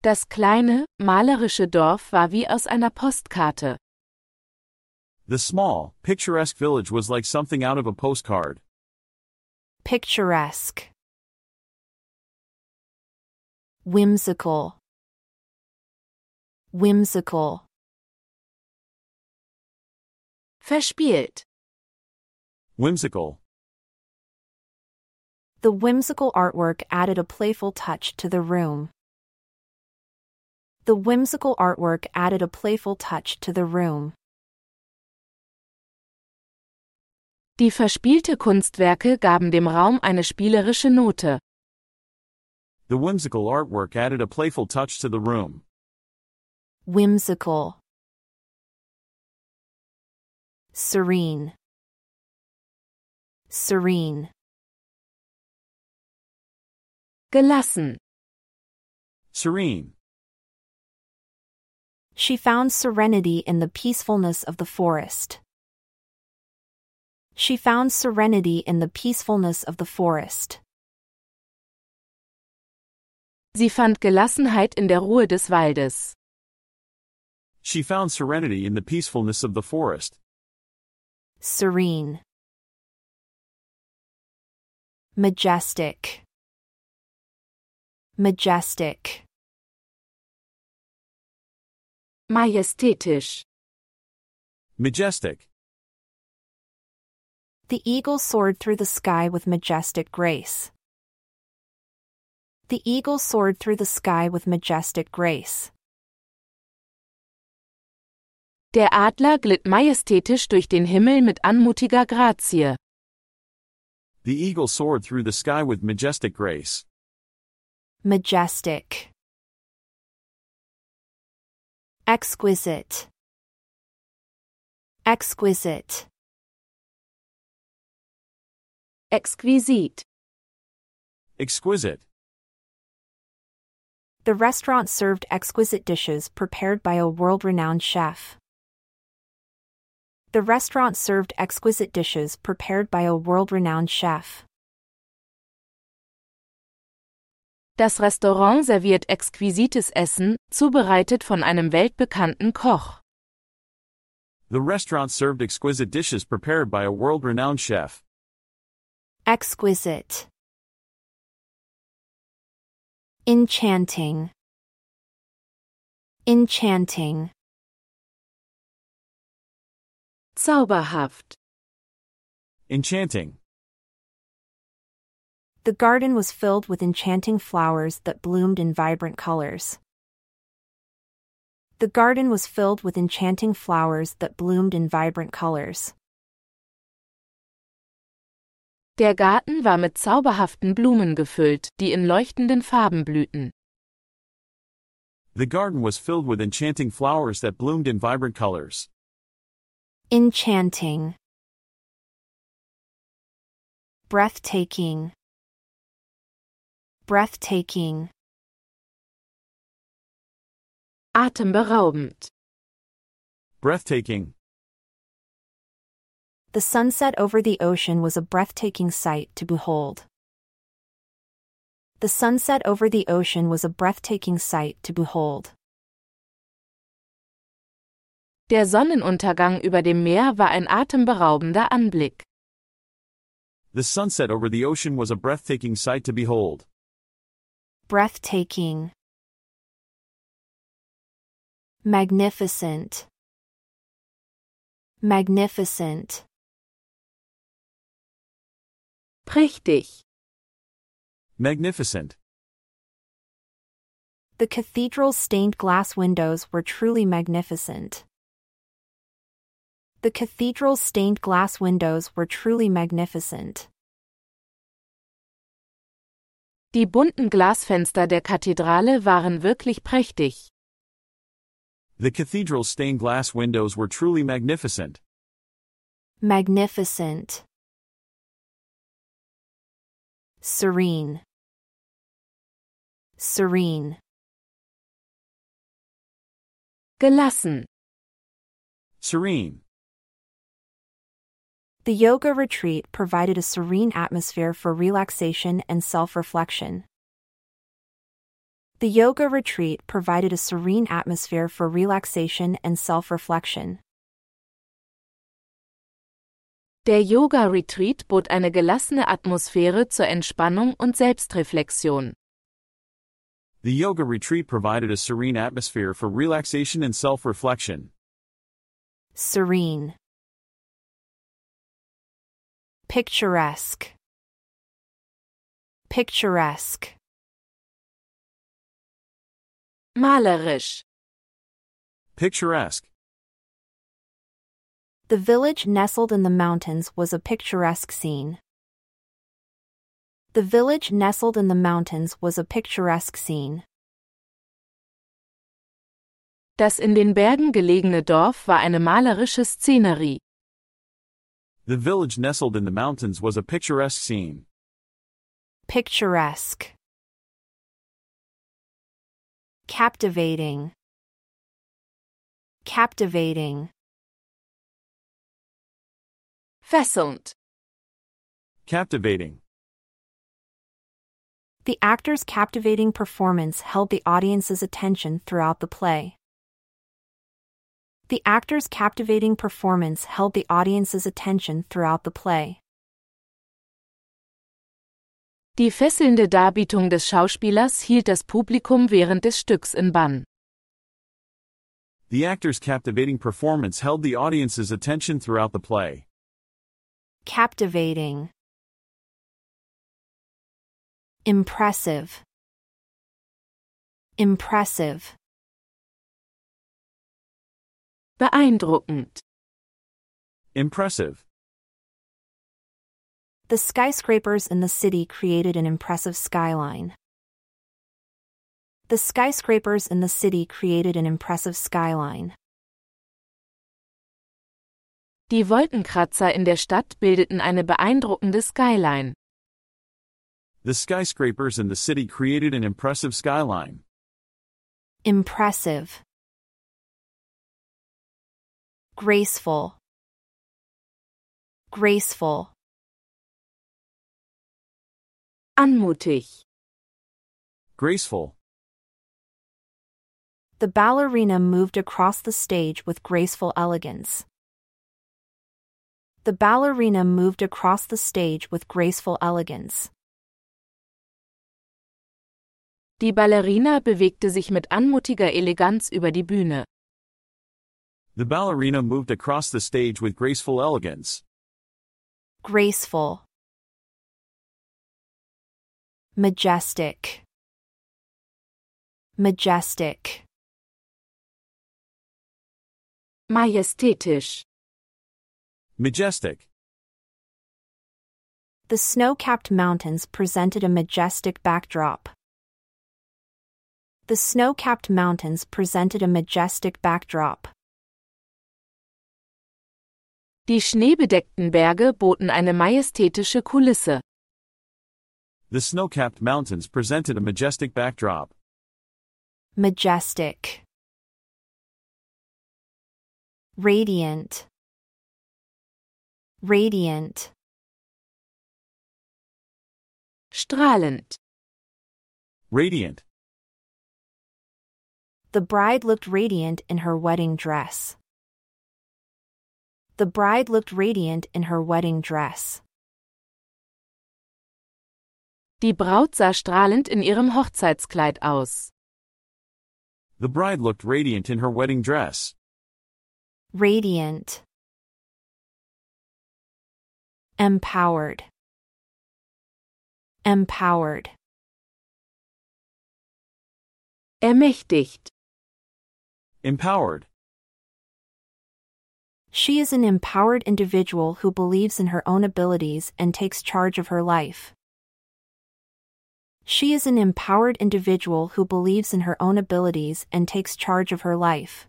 Das kleine, malerische Dorf war wie aus einer Postkarte. The small, picturesque village was like something out of a postcard. Picturesque. Whimsical. Whimsical. Verspielt. Whimsical. The whimsical artwork added a playful touch to the room. The whimsical artwork added a playful touch to the room. Die verspielte Kunstwerke gaben dem Raum eine spielerische Note. The whimsical artwork added a playful touch to the room. Whimsical. Serene. Serene. Gelassen. Serene. She found serenity in the peacefulness of the forest. She found serenity in the peacefulness of the forest. Sie fand Gelassenheit in der Ruhe des Waldes. She found serenity in the peacefulness of the forest. Serene. Majestic. Majestic. Majestätisch. Majestic. The eagle soared through the sky with majestic grace. The eagle soared through the sky with majestic grace. Der Adler glitt majestätisch durch den Himmel mit anmutiger Grazie. The eagle soared through the sky with majestic grace. Majestic. Exquisite. Exquisite. Exquisit. Exquisite. The restaurant served exquisite dishes prepared by a world renowned chef. The restaurant served exquisite dishes prepared by a world renowned chef. Das Restaurant serviert exquisites Essen, zubereitet von einem weltbekannten Koch. The restaurant served exquisite dishes prepared by a world renowned chef. Exquisite. Enchanting. Enchanting. Zauberhaft. Enchanting. The garden was filled with enchanting flowers that bloomed in vibrant colors. The garden was filled with enchanting flowers that bloomed in vibrant colors. Der Garten war mit zauberhaften Blumen gefüllt, die in leuchtenden Farben blühten. The garden was filled with enchanting flowers that bloomed in vibrant colors. Enchanting. Breathtaking. Breathtaking. Atemberaubend. Breathtaking. The sunset over the ocean was a breathtaking sight to behold. The sunset over the ocean was a breathtaking sight to behold. Der Sonnenuntergang über dem Meer war ein atemberaubender Anblick. The sunset over the ocean was a breathtaking sight to behold. Breathtaking. Magnificent. Magnificent. Prächtig. Magnificent. The cathedral's stained glass windows were truly magnificent. The cathedral's stained glass windows were truly magnificent. Die bunten Glasfenster der Kathedrale waren wirklich prächtig. The cathedral's stained glass windows were truly magnificent. Magnificent. Serene. Serene. Gelassen. Serene. The yoga retreat provided a serene atmosphere for relaxation and self reflection. The yoga retreat provided a serene atmosphere for relaxation and self reflection. Der Yoga Retreat bot eine gelassene Atmosphäre zur Entspannung und Selbstreflexion. The yoga retreat provided a serene atmosphere for relaxation and self reflection. Serene. Picturesque. Picturesque. Malerisch. Picturesque. The village nestled in the mountains was a picturesque scene. The village nestled in the mountains was a picturesque scene. Das in den Bergen gelegene Dorf war eine malerische Szenerie. The village nestled in the mountains was a picturesque scene. Picturesque. Captivating. Captivating. Fesselnd. Captivating. The actor's captivating performance held the audience's attention throughout the play. The actor's captivating performance held the audience's attention throughout the play. Die fesselnde Darbietung des Schauspielers hielt das Publikum während des Stücks in Bann. The actor's captivating performance held the audience's attention throughout the play. Captivating. Impressive. Impressive. Beeindruckend. Impressive. The skyscrapers in the city created an impressive skyline. The skyscrapers in the city created an impressive skyline. Die Wolkenkratzer in der Stadt bildeten eine beeindruckende Skyline. The skyscrapers in the city created an impressive skyline. Impressive. Graceful. Graceful. Anmutig. Graceful. The ballerina moved across the stage with graceful elegance. The ballerina moved across the stage with graceful elegance. Die Ballerina bewegte sich mit anmutiger Eleganz über die Bühne. The ballerina moved across the stage with graceful elegance. Graceful. Majestic. Majestic. Majestätisch. Majestic. The snow-capped mountains presented a majestic backdrop. The snow-capped mountains presented a majestic backdrop. Die schneebedeckten Berge boten eine majestätische Kulisse. The snow-capped mountains presented a majestic backdrop. Majestic. Radiant. Radiant. Strahlend. Radiant. The bride looked radiant in her wedding dress. The bride looked radiant in her wedding dress. Die Braut sah strahlend in ihrem Hochzeitskleid aus. The bride looked radiant in her wedding dress. Radiant. Empowered. Empowered. Ermächtigt. Empowered. She is an empowered individual who believes in her own abilities and takes charge of her life. She is an empowered individual who believes in her own abilities and takes charge of her life.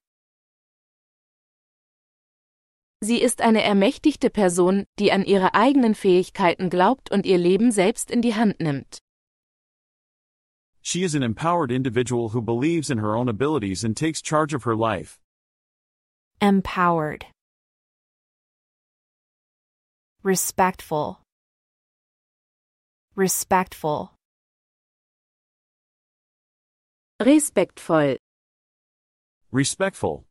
Sie ist eine ermächtigte Person, die an ihre eigenen Fähigkeiten glaubt und ihr Leben selbst in die Hand nimmt. She is an empowered individual who believes in her own abilities and takes charge of her life. Empowered. Respectful. Respectful. Respektvoll. Respectful.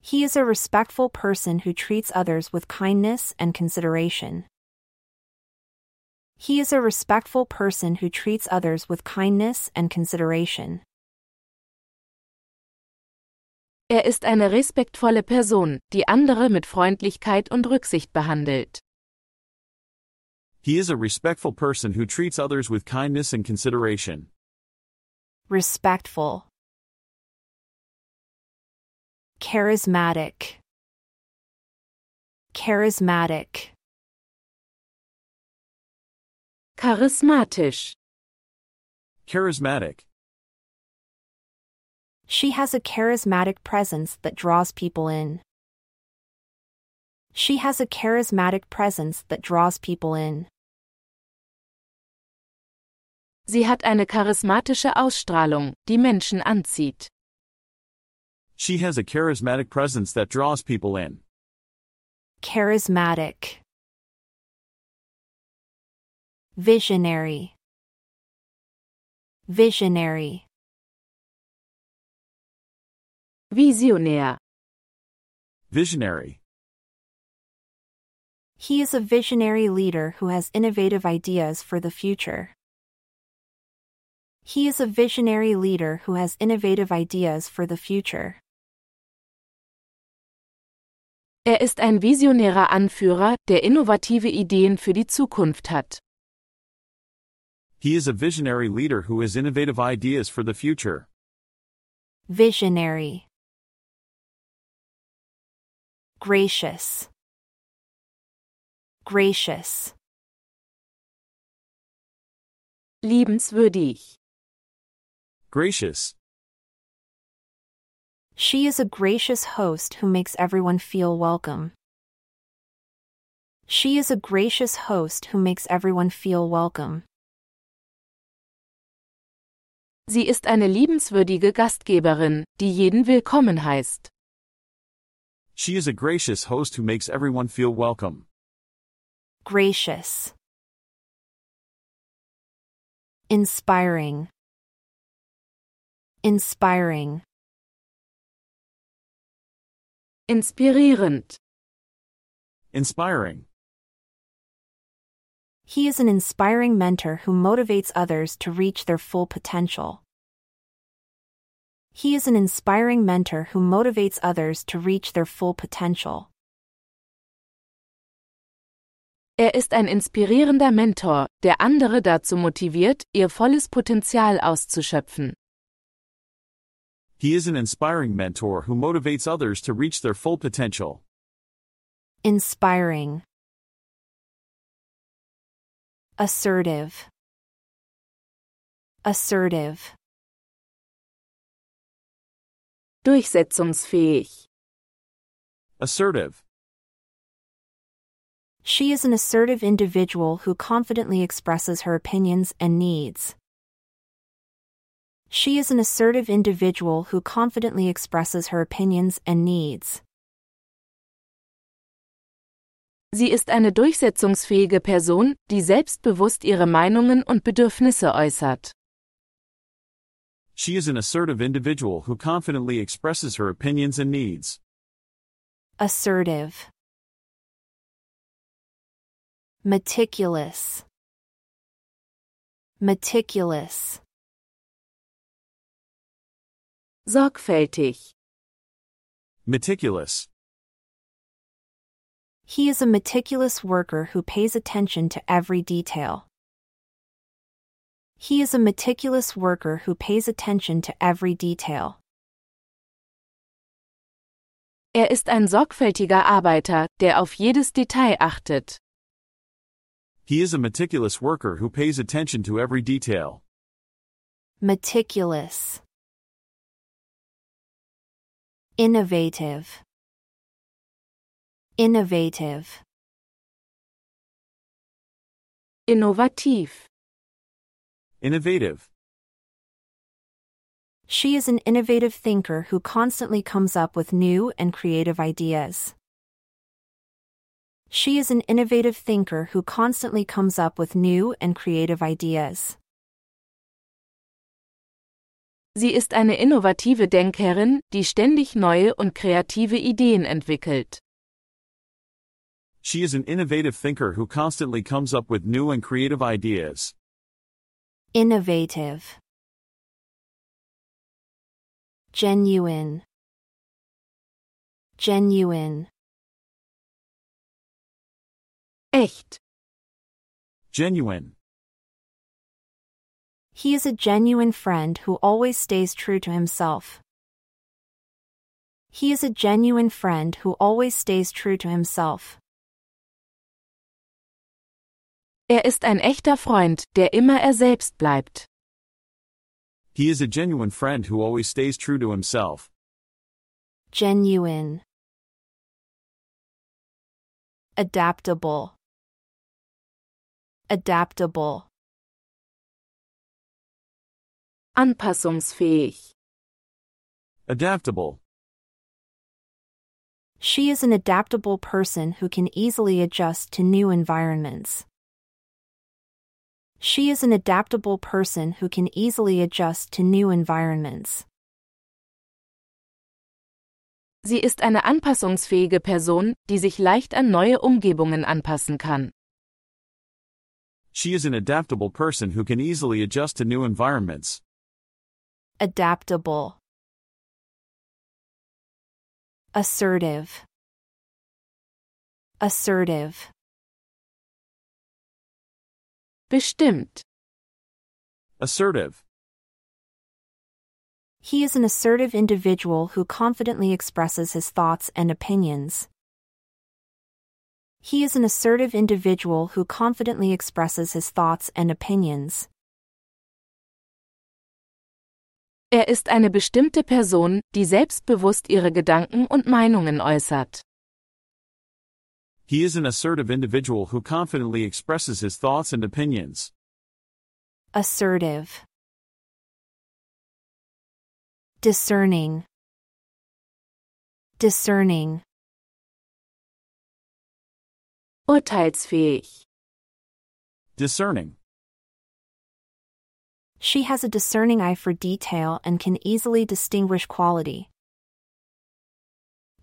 He is a respectful person who treats others with kindness and consideration. He is a respectful person who treats others with kindness and consideration. Er ist eine respektvolle Person, die andere mit Freundlichkeit und Rücksicht behandelt. He is a respectful person who treats others with kindness and consideration. Respectful. Charismatic. Charismatic. Charismatisch. Charismatic. She has a charismatic presence that draws people in. She has a charismatic presence that draws people in. Sie hat eine charismatische Ausstrahlung, die Menschen anzieht. She has a charismatic presence that draws people in. Charismatic. Visionary. Visionary. Visionär. Visionary. He is a visionary leader who has innovative ideas for the future. He is a visionary leader who has innovative ideas for the future. Er ist ein visionärer Anführer, der innovative Ideen für die Zukunft hat. He is a visionary leader who has innovative ideas for the future. Visionary. Gracious. Gracious. Liebenswürdig. Gracious. She is a gracious host who makes everyone feel welcome. She is a gracious host who makes everyone feel welcome. Sie ist eine liebenswürdige Gastgeberin, die jeden willkommen heißt. She is a gracious host who makes everyone feel welcome. Gracious. Inspiring. Inspiring. Inspirierend. Inspiring. He is an inspiring mentor who motivates others to reach their full potential. He is an inspiring mentor who motivates others to reach their full potential. Er ist ein inspirierender Mentor, der andere dazu motiviert, ihr volles Potenzial auszuschöpfen. He is an inspiring mentor who motivates others to reach their full potential. inspiring, assertive, assertive, Durchsetzungsfähig. Assertive. She is an assertive individual who confidently expresses her opinions and needs. She is an assertive individual who confidently expresses her opinions and needs. Sie ist eine durchsetzungsfähige Person, die selbstbewusst ihre Meinungen und Bedürfnisse äußert. She is an assertive individual who confidently expresses her opinions and needs. Assertive. Meticulous. Meticulous. Sorgfältig. Meticulous. He is a meticulous worker who pays attention to every detail. He is a meticulous worker who pays attention to every detail. Er ist ein sorgfältiger Arbeiter, der auf jedes Detail achtet. He is a meticulous worker who pays attention to every detail. Meticulous. Innovative. Innovative. Innovativ. Innovative. She is an innovative thinker who constantly comes up with new and creative ideas. She is an innovative thinker who constantly comes up with new and creative ideas. Sie ist eine innovative Denkerin, die ständig neue und kreative Ideen entwickelt. She is an innovative thinker who constantly comes up with new and creative ideas. Innovative. Genuine. Genuine. Echt. Genuine. He is a genuine friend who always stays true to himself. He is a genuine friend who always stays true to himself. Er ist ein echter Freund, der immer er selbst bleibt. He is a genuine friend who always stays true to himself. Genuine. Adaptable. Adaptable. Anpassungsfähig. Adaptable. She is an adaptable person who can easily adjust to new environments. She is an adaptable person who can easily adjust to new environments. Sie ist eine anpassungsfähige Person, die sich leicht an neue Umgebungen anpassen kann. She is an adaptable person who can easily adjust to new environments. Adaptable. Assertive. Assertive. Bestimmt. Assertive. He is an assertive individual who confidently expresses his thoughts and opinions. He is an assertive individual who confidently expresses his thoughts and opinions. Er ist eine bestimmte Person, die selbstbewusst ihre Gedanken und Meinungen äußert. He is an assertive individual who confidently expresses his thoughts and opinions. Assertive. Discerning. Discerning. Urteilsfähig. Discerning. She has a discerning eye for detail and can easily distinguish quality.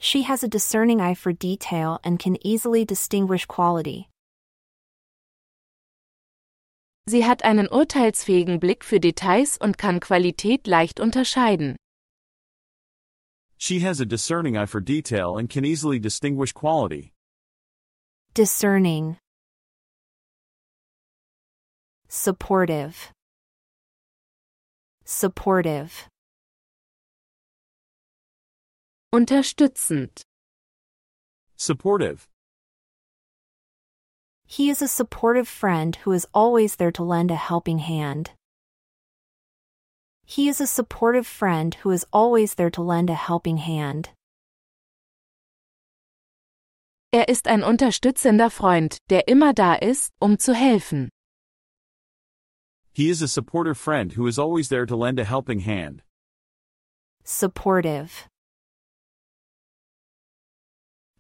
She has a discerning eye for detail and can easily distinguish quality. Sie hat einen urteilsfähigen Blick für Details und kann Qualität leicht unterscheiden. She has a discerning eye for detail and can easily distinguish quality. Discerning. Supportive. Supportive. Unterstützend. Supportive. He is a supportive friend who is always there to lend a helping hand. He is a supportive friend who is always there to lend a helping hand. Er ist ein unterstützender Freund, der immer da ist, um zu helfen. He is a supportive friend who is always there to lend a helping hand. Supportive.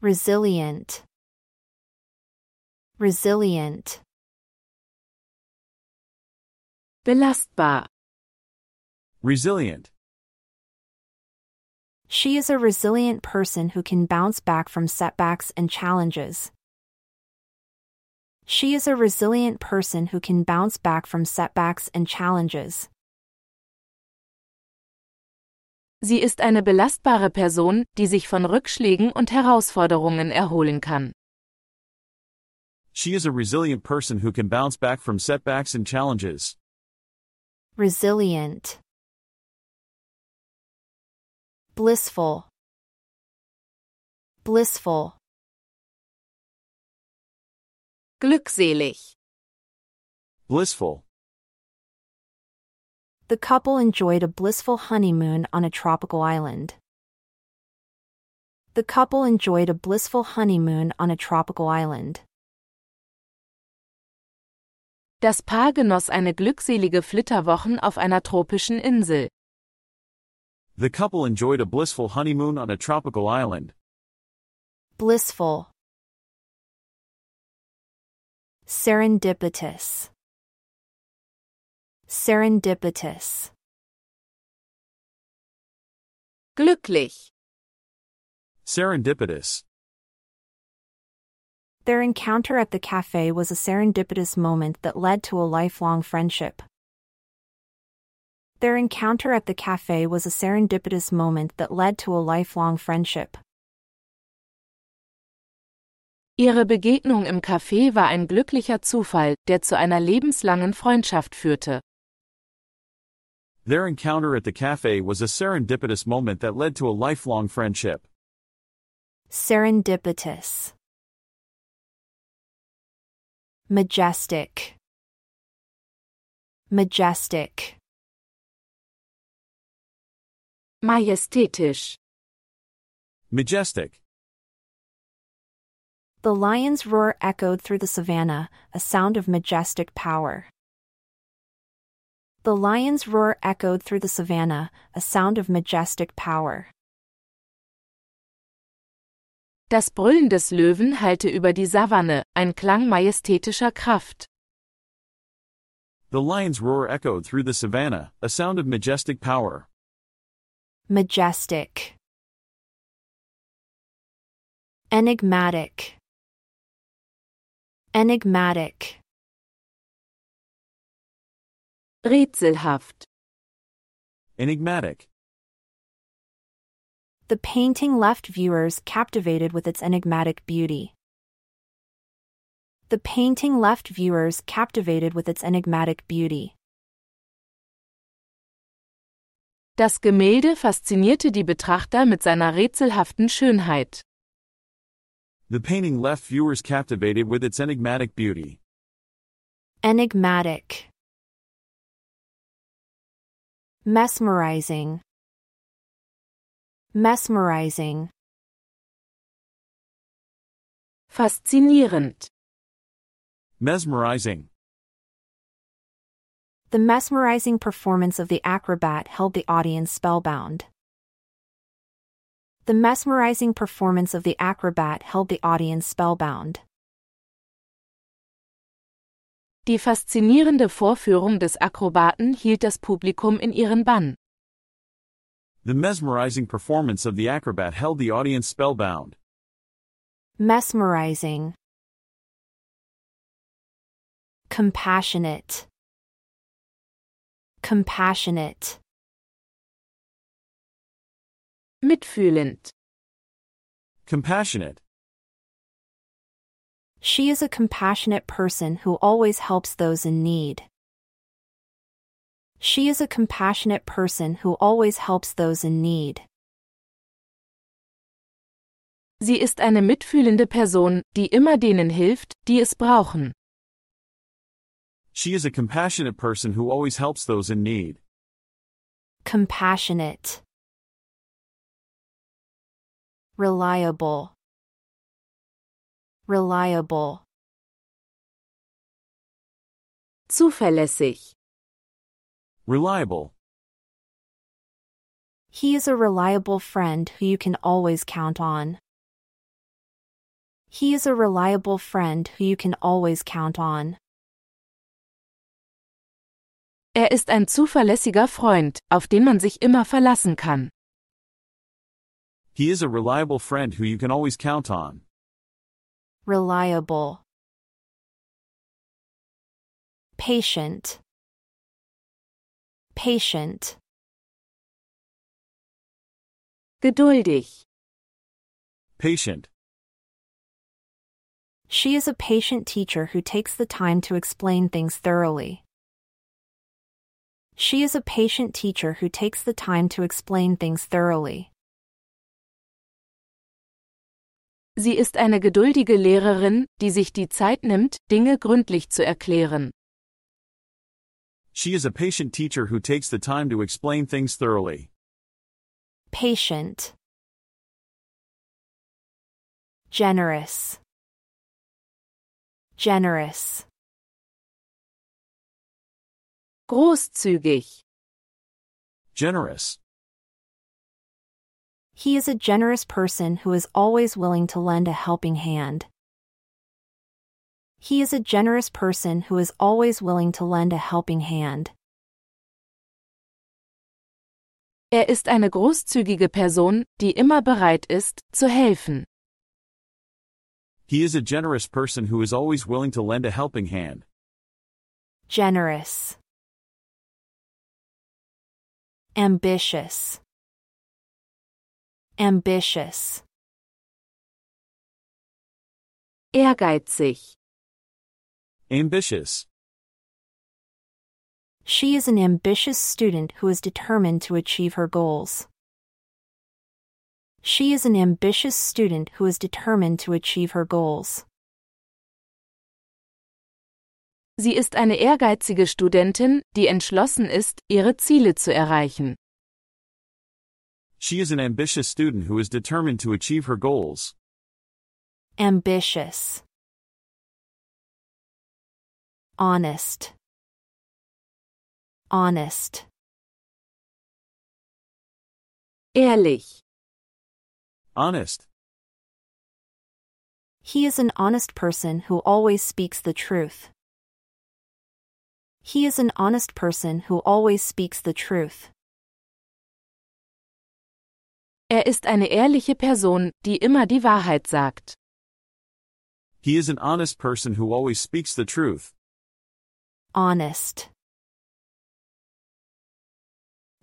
Resilient. Resilient. Belastbar. Resilient. She is a resilient person who can bounce back from setbacks and challenges. She is a resilient person who can bounce back from setbacks and challenges. Sie ist eine belastbare Person, die sich von Rückschlägen und Herausforderungen erholen kann. She is a resilient person who can bounce back from setbacks and challenges. Resilient. Blissful. Blissful. Glückselig. Blissful. The couple enjoyed a blissful honeymoon on a tropical island. The couple enjoyed a blissful honeymoon on a tropical island. Das Paar genoss eine glückselige Flitterwochen auf einer tropischen Insel. The couple enjoyed a blissful honeymoon on a tropical island. Blissful. Serendipitous. Serendipitous. Glücklich. Serendipitous. Their encounter at the cafe was a serendipitous moment that led to a lifelong friendship. Their encounter at the cafe was a serendipitous moment that led to a lifelong friendship. Ihre Begegnung im Café war ein glücklicher Zufall, der zu einer lebenslangen Freundschaft führte. Their encounter at the cafe was a serendipitous moment that led to a lifelong friendship. Serendipitous. Majestic. Majestic. Majestätisch. Majestic. The lion's roar echoed through the savannah, a sound of majestic power. The lion's roar echoed through the savannah, a sound of majestic power. Das Brüllen des Löwen hallte über die Savanne, ein Klang majestätischer Kraft. The lion's roar echoed through the savannah, a sound of majestic power. Majestic. Enigmatic. Enigmatic. Rätselhaft. Enigmatic. The painting left viewers captivated with its enigmatic beauty. The painting left viewers captivated with its enigmatic beauty. Das Gemälde faszinierte die Betrachter mit seiner rätselhaften Schönheit. The painting left viewers captivated with its enigmatic beauty. Enigmatic. Mesmerizing. Mesmerizing. Faszinierend. Mesmerizing. The mesmerizing performance of the acrobat held the audience spellbound. The mesmerizing performance of the acrobat held the audience spellbound. Die faszinierende Vorführung des Akrobaten hielt das Publikum in ihren Bann. The mesmerizing performance of the acrobat held the audience spellbound. Mesmerizing. Compassionate. Compassionate. Mitfühlend. Compassionate. She is a compassionate person who always helps those in need. She is a compassionate person who always helps those in need. Sie ist eine mitfühlende Person, die immer denen hilft, die es brauchen. She is a compassionate person who always helps those in need. compassionate, reliable, reliable, Zuverlässig. Reliable. He is a reliable friend who you can always count on. He is a reliable friend who you can always count on. Er ist ein zuverlässiger Freund, auf den man sich immer verlassen kann. He is a reliable friend who you can always count on. Reliable. Patient. Patient. Geduldig. Patient. She is a patient teacher who takes the time to explain things thoroughly. She is a patient teacher who takes the time to explain things thoroughly. Sie ist eine geduldige Lehrerin, die sich die Zeit nimmt, Dinge gründlich zu erklären. She is a patient teacher who takes the time to explain things thoroughly. Patient. Generous. Generous. Großzügig. Generous. He is a generous person who is always willing to lend a helping hand. He is a generous person who is always willing to lend a helping hand. Er ist eine großzügige Person, die immer bereit ist, zu helfen. He is a generous person who is always willing to lend a helping hand. Generous. Ambitious. Ambitious. Ehrgeizig. Ambitious. She is an ambitious student who is determined to achieve her goals. She is an ambitious student who is determined to achieve her goals. Sie ist eine ehrgeizige Studentin, die entschlossen ist, ihre Ziele zu erreichen. She is an ambitious student who is determined to achieve her goals. Ambitious. Honest. Honest. Ehrlich. Honest. He is an honest person who always speaks the truth. He is an honest person who always speaks the truth. Er ist eine ehrliche Person, die immer die Wahrheit sagt. He is an honest person who always speaks the truth. Honest.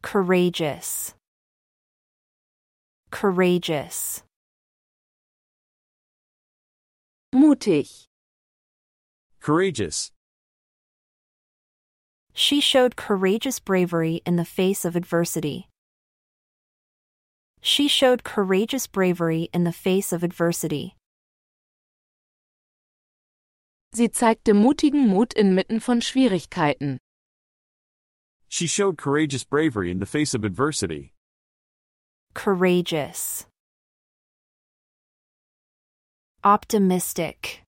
Courageous. Courageous. Mutig. Courageous. She showed courageous bravery in the face of adversity. She showed courageous bravery in the face of adversity. Sie zeigte mutigen Mut inmitten von Schwierigkeiten. She showed courageous bravery in the face of adversity. Courageous. Optimistic.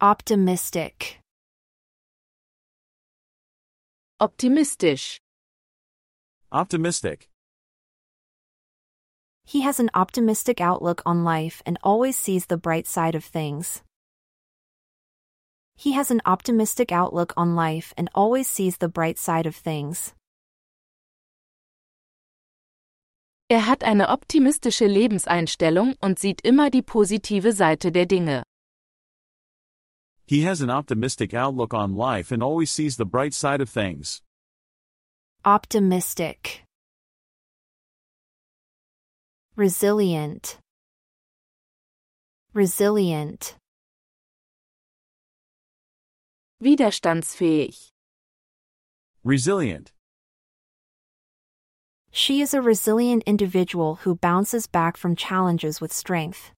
Optimistic. Optimistisch. Optimistic. He has an optimistic outlook on life and always sees the bright side of things. He has an optimistic outlook on life and always sees the bright side of things. Er hat eine optimistische Lebenseinstellung und sieht immer die positive Seite der Dinge. He has an optimistic outlook on life and always sees the bright side of things. Optimistic. Resilient. Resilient. Widerstandsfähig. Resilient. She is a resilient individual who bounces back from challenges with strength.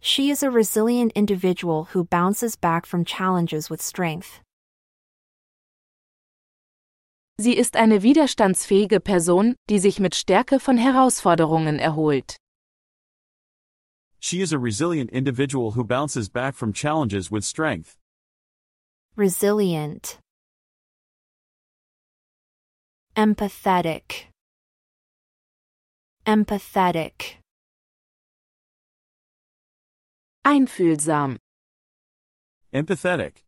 She is a resilient individual who bounces back from challenges with strength. Sie ist eine widerstandsfähige Person, die sich mit Stärke von Herausforderungen erholt. She is a resilient individual who bounces back from challenges with strength. Resilient. Empathetic. Empathetic. Einfühlsam. Empathetic.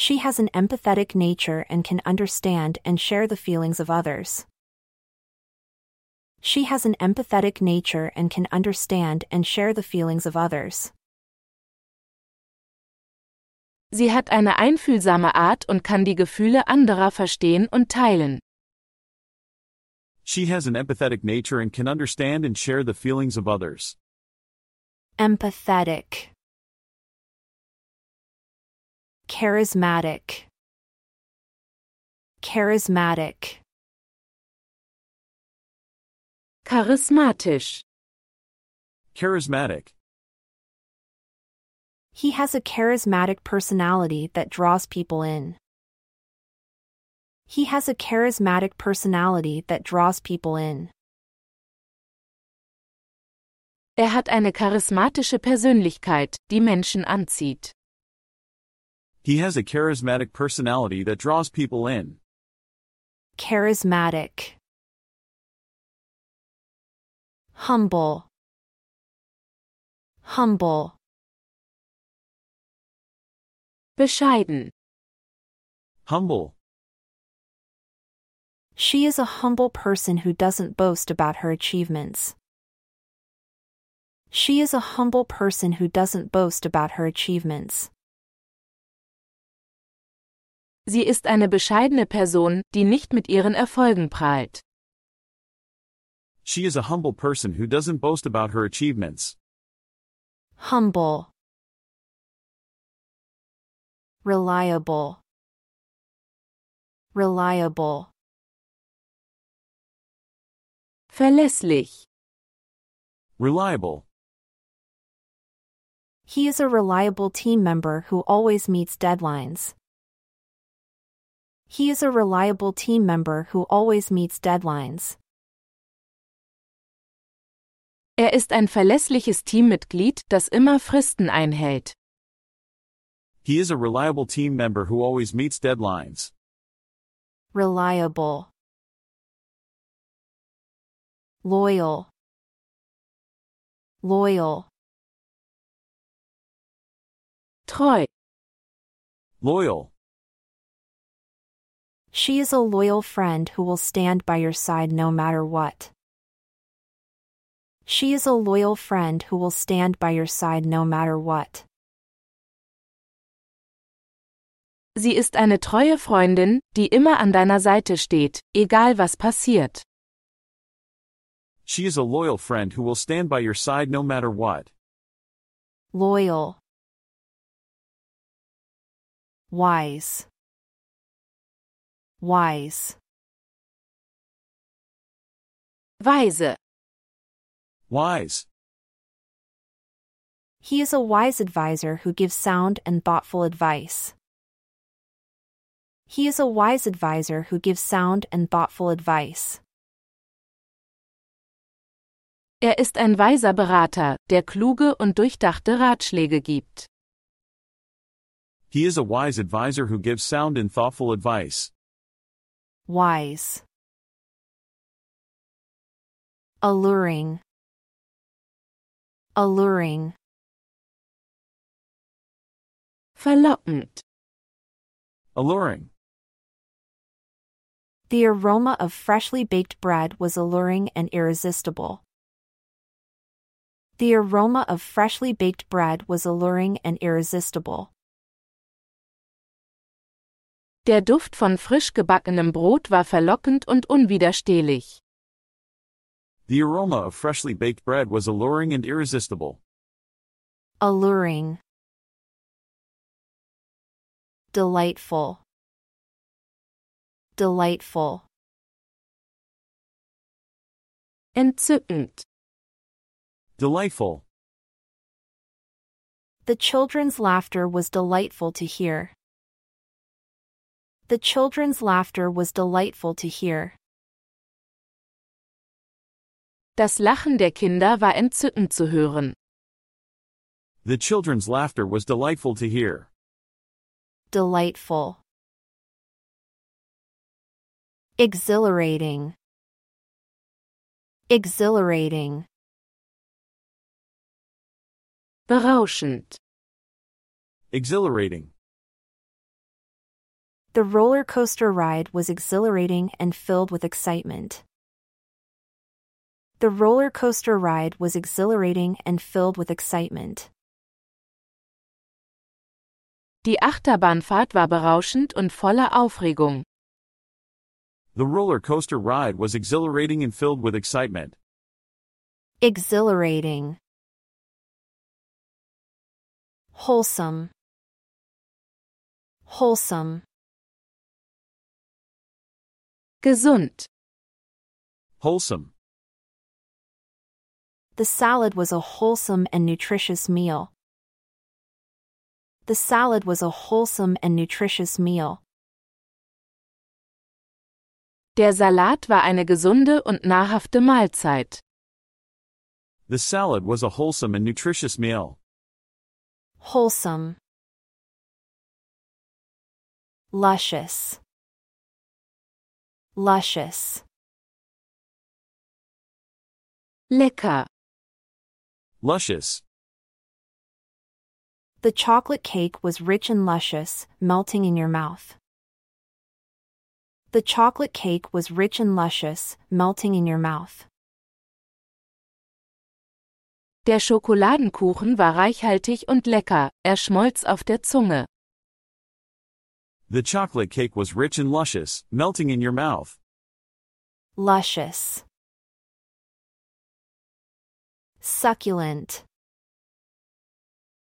She has an empathetic nature and can understand and share the feelings of others. She has an empathetic nature and can understand and share the feelings of others. Sie hat eine einfühlsame Art und kann die Gefühle anderer verstehen und teilen. She has an empathetic nature and can understand and share the feelings of others. Empathetic. Charismatic. Charismatic. Charismatisch. Charismatic. He has a charismatic personality that draws people in. He has a charismatic personality that draws people in. Er hat eine charismatische Persönlichkeit, die Menschen anzieht. He has a charismatic personality that draws people in. Charismatic. Humble. Humble. Bescheiden. Humble. She is a humble person who doesn't boast about her achievements. She is a humble person who doesn't boast about her achievements. Sie ist eine bescheidene Person, die nicht mit ihren Erfolgen prahlt. She is a humble person who doesn't boast about her achievements. Humble. Reliable. Reliable. Verlässlich. Reliable. He is a reliable team member who always meets deadlines. He is a reliable team member who always meets deadlines. Er ist ein verlässliches Teammitglied, das immer Fristen einhält. He is a reliable team member who always meets deadlines. Reliable. Loyal. Loyal. Treu. Loyal. She is a loyal friend who will stand by your side no matter what. She is a loyal friend who will stand by your side no matter what. Sie ist eine treue Freundin, die immer an deiner Seite steht, egal was passiert. She is a loyal friend who will stand by your side no matter what. Loyal. Wise. Wise. Weise. Wise. He is a wise advisor who gives sound and thoughtful advice. He is a wise advisor who gives sound and thoughtful advice. Er ist ein weiser Berater, der kluge und durchdachte Ratschläge gibt. He is a wise advisor who gives sound and thoughtful advice. Wise. Alluring. Alluring. Verlockend. Alluring. The aroma of freshly baked bread was alluring and irresistible. The aroma of freshly baked bread was alluring and irresistible. Der Duft von frisch gebackenem Brot war verlockend und unwiderstehlich. The aroma of freshly baked bread was alluring and irresistible. Alluring. Delightful. delightful, Entzückend. Delightful. The children's laughter was delightful to hear. The children's laughter was delightful to hear. Das Lachen der Kinder war entzückend zu hören. The children's laughter was delightful to hear. Delightful. Exhilarating. Exhilarating. Berauschend. Exhilarating. The roller coaster ride was exhilarating and filled with excitement. The roller coaster ride was exhilarating and filled with excitement. Die Achterbahnfahrt war berauschend und voller Aufregung. The roller coaster ride was exhilarating and filled with excitement. Exhilarating. Wholesome. Wholesome. Gesund. Wholesome. The salad was a wholesome and nutritious meal. The salad was a wholesome and nutritious meal. Der Salat war eine gesunde und nahrhafte Mahlzeit. The salad was a wholesome and nutritious meal. Wholesome. Luscious. Luscious. Lecker. Luscious. The chocolate cake was rich and luscious, melting in your mouth. The chocolate cake was rich and luscious, melting in your mouth. Der Schokoladenkuchen war reichhaltig und lecker, er schmolz auf der Zunge. The chocolate cake was rich and luscious, melting in your mouth. Luscious. Succulent.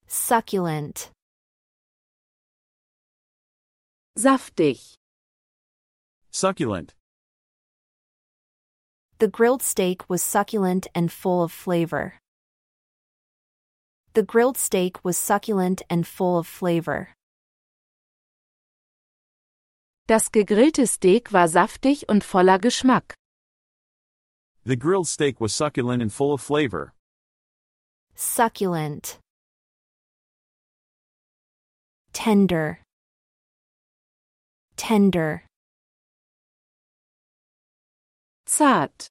Succulent. Saftig. Succulent. The grilled steak was succulent and full of flavor. The grilled steak was succulent and full of flavor. Das gegrillte Steak war saftig und voller Geschmack. The grilled steak was succulent and full of flavor. Succulent. Tender. Tender. Zart.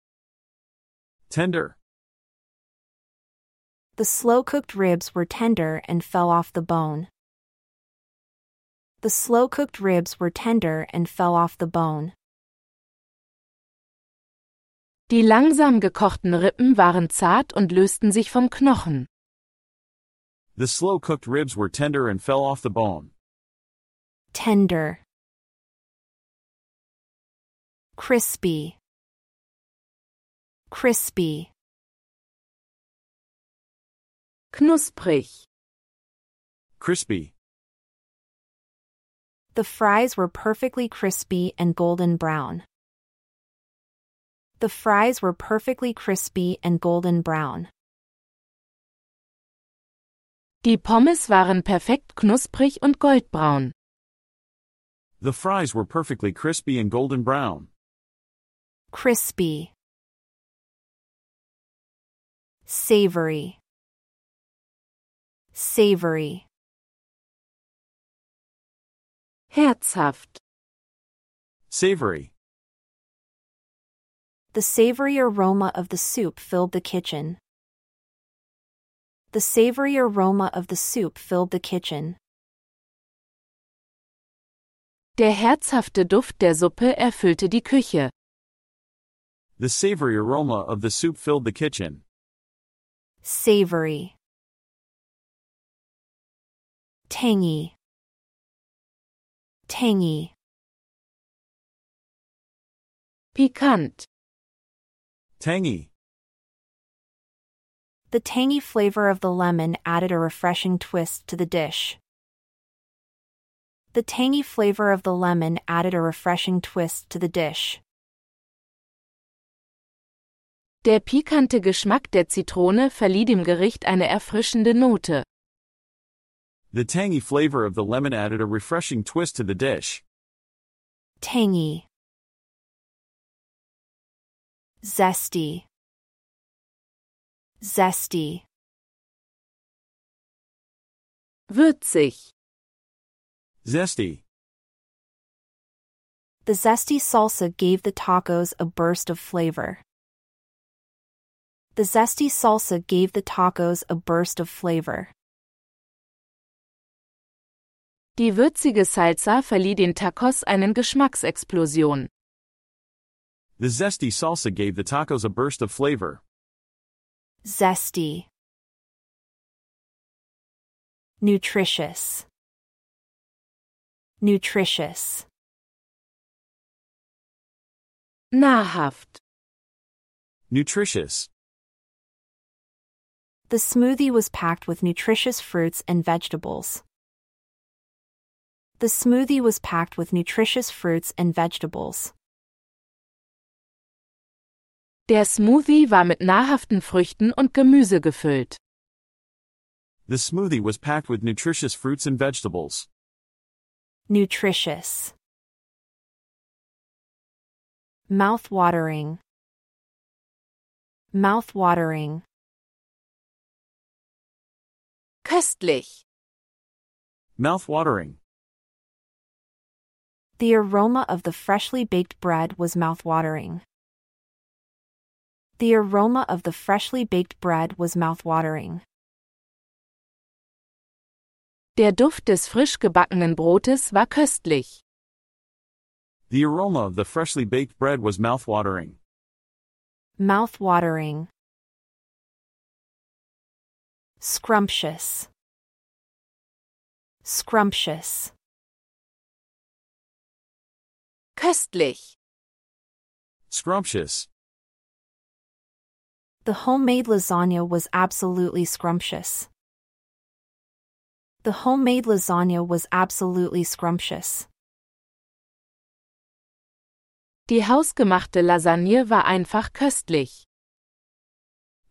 Tender. The slow cooked ribs were tender and fell off the bone. The slow cooked ribs were tender and fell off the bone. Die langsam gekochten Rippen waren zart und lösten sich vom Knochen. The slow cooked ribs were tender and fell off the bone. Tender. Crispy. Crispy. Knusprig. Crispy. The fries were perfectly crispy and golden brown. The fries were perfectly crispy and golden brown. Die Pommes waren perfekt knusprig und goldbraun. The fries were perfectly crispy and golden brown. Crispy. Savory. Savory. Herzhaft. Savory. The savory aroma of the soup filled the kitchen. The savory aroma of the soup filled the kitchen. Der herzhafte Duft der Suppe erfüllte die Küche. The savory aroma of the soup filled the kitchen. Savory. Tangy. Tangy. Pikant. Tangy. The tangy flavor of the lemon added a refreshing twist to the dish. The tangy flavor of the lemon added a refreshing twist to the dish. Der pikante Geschmack der Zitrone verlieh dem Gericht eine erfrischende Note. The tangy flavor of the lemon added a refreshing twist to the dish. Tangy. Zesty. Zesty. Würzig. Zesty. The zesty salsa gave the tacos a burst of flavor. The zesty salsa gave the tacos a burst of flavor. Die würzige Salsa verlieh den Tacos einen Geschmacksexplosion. The zesty salsa gave the tacos a burst of flavor. Zesty. Nutritious. Nutritious. Nahrhaft. Nutritious. The smoothie was packed with nutritious fruits and vegetables. The smoothie was packed with nutritious fruits and vegetables. Der Smoothie war mit nahrhaften Früchten und Gemüse gefüllt. The smoothie was packed with nutritious fruits and vegetables. Nutritious. Mouth-watering. Mouth-watering. Köstlich. Mouth-watering. The aroma of the freshly baked bread was mouth-watering. The aroma of the freshly baked bread was mouth-watering. Der Duft des frisch gebackenen Brotes war köstlich. The aroma of the freshly baked bread was mouth-watering. Mouth-watering. Scrumptious. Scrumptious. Köstlich. Scrumptious. The homemade lasagna was absolutely scrumptious. The homemade lasagna was absolutely scrumptious. Die hausgemachte Lasagne war einfach köstlich.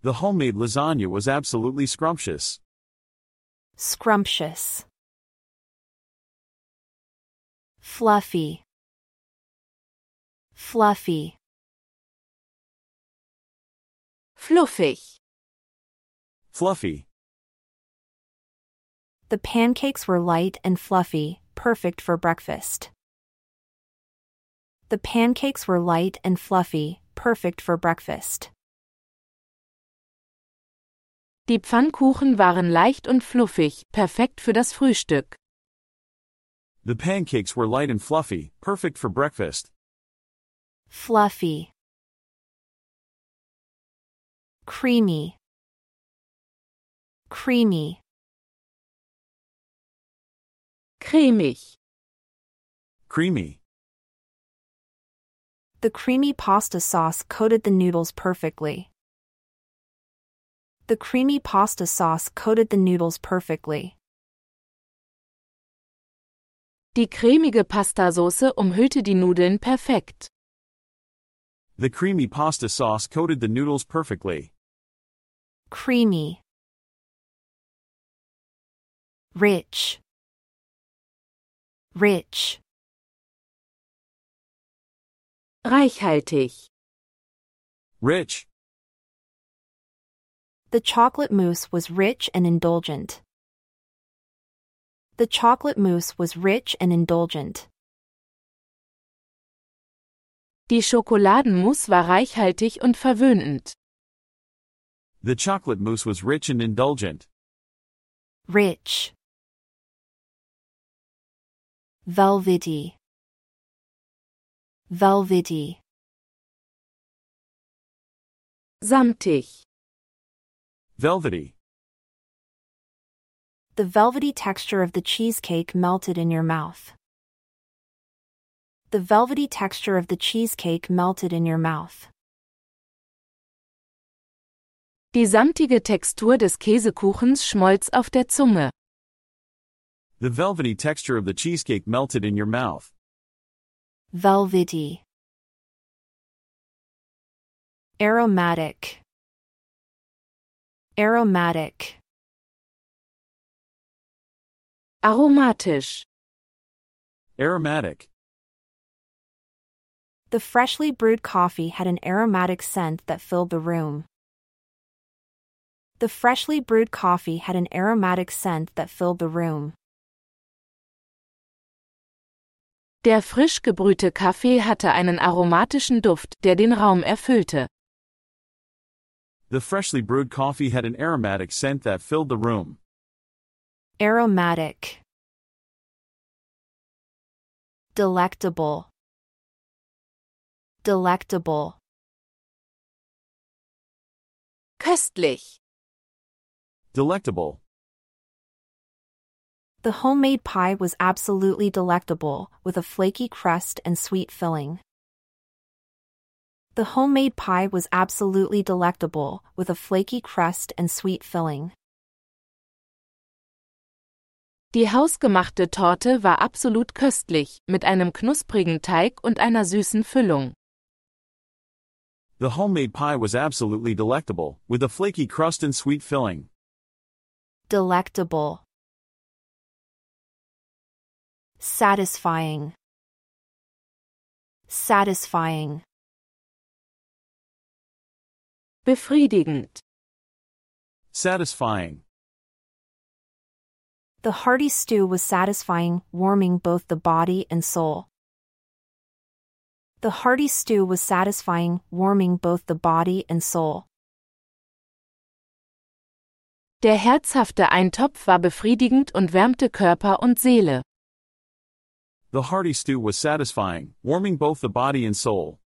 The homemade lasagna was absolutely scrumptious. Scrumptious. Fluffy. Fluffy. Fluffig. Fluffy. The pancakes were light and fluffy, perfect for breakfast. The pancakes were light and fluffy, perfect for breakfast. Die Pfannkuchen waren leicht und fluffig, perfekt für das Frühstück. The pancakes were light and fluffy, perfect for breakfast. Fluffy. Creamy. Creamy. Cremig. Creamy. The creamy pasta sauce coated the noodles perfectly. The creamy pasta sauce coated the noodles perfectly. Die cremige Pastasauce umhüllte die Nudeln perfekt. The creamy pasta sauce coated the noodles perfectly. Creamy. Rich. Rich. Reichhaltig. Rich. The chocolate mousse was rich and indulgent. The chocolate mousse was rich and indulgent. Die Schokoladenmousse war reichhaltig und verwöhnend. The chocolate mousse was rich and indulgent. Rich. Velvety. Velvety. Samtig. Velvety. The velvety texture of the cheesecake melted in your mouth. The velvety texture of the cheesecake melted in your mouth. Die samtige Textur des Käsekuchens schmolz auf der Zunge. The velvety texture of the cheesecake melted in your mouth. velvety, aromatic, aromatic, Aromatisch. Aromatic. The freshly brewed coffee had an aromatic scent that filled the room. The freshly brewed coffee had an aromatic scent that filled the room. Der frisch gebrühte Kaffee hatte einen aromatischen Duft, der den Raum erfüllte. The freshly brewed coffee had an aromatic scent that filled the room. Aromatic. Delectable. Delectable. Köstlich. Delectable. The homemade pie was absolutely delectable, with a flaky crust and sweet filling. The homemade pie was absolutely delectable, with a flaky crust and sweet filling. Die hausgemachte Torte war absolut köstlich, mit einem knusprigen Teig und einer süßen Füllung. The homemade pie was absolutely delectable, with a flaky crust and sweet filling. Delectable. Satisfying. Satisfying. Befriedigend. Satisfying. The hearty stew was satisfying, warming both the body and soul. The hearty stew was satisfying, warming both the body and soul. Der herzhafte Eintopf war befriedigend und wärmte Körper und Seele. The hearty stew was satisfying, warming both the body and soul.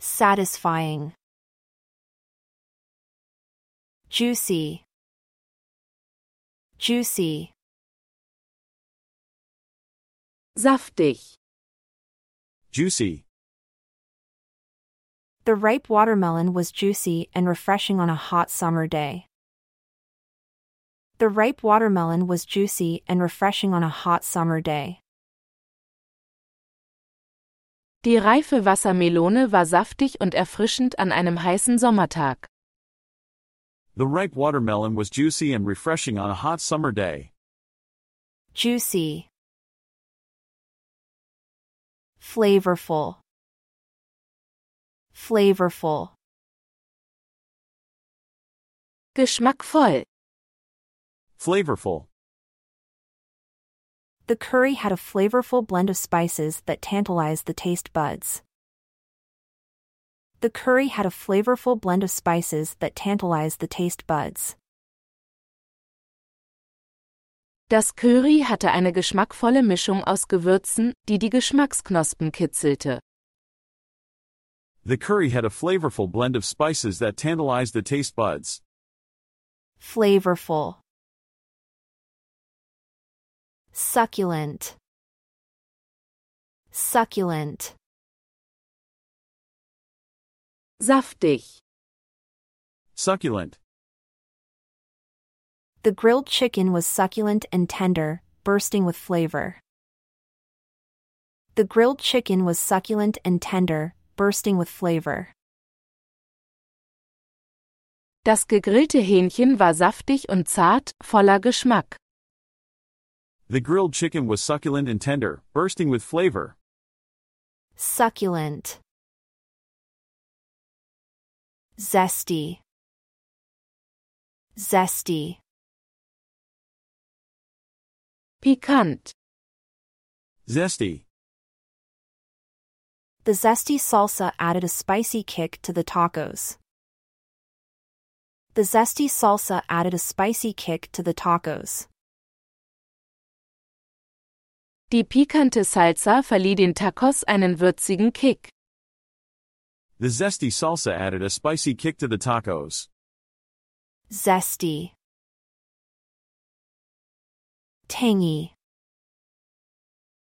Satisfying. Juicy. Juicy. Saftig. Juicy. The ripe watermelon was juicy and refreshing on a hot summer day. The ripe watermelon was juicy and refreshing on a hot summer day. Die reife Wassermelone war saftig und erfrischend an einem heißen Sommertag. The ripe watermelon was juicy and refreshing on a hot summer day. Juicy. Flavorful. Flavorful. Geschmackvoll. Flavorful. The curry had a flavorful blend of spices that tantalized the taste buds. The curry had a flavorful blend of spices that tantalized the taste buds. Das Curry hatte eine geschmackvolle Mischung aus Gewürzen, die die Geschmacksknospen kitzelte. The curry had a flavorful blend of spices that tantalized the taste buds. Flavorful. Succulent. Succulent. Saftig. Succulent. The grilled chicken was succulent and tender, bursting with flavor. The grilled chicken was succulent and tender, bursting with flavor. Das gegrillte Hähnchen war saftig und zart, voller Geschmack. The grilled chicken was succulent and tender, bursting with flavor. Succulent. Zesty. Zesty. Pikant. Zesty. The zesty salsa added a spicy kick to the tacos. The zesty salsa added a spicy kick to the tacos. Die pikante Salsa verlieh den Tacos einen würzigen Kick. The zesty salsa added a spicy kick to the tacos. Zesty. Tangy.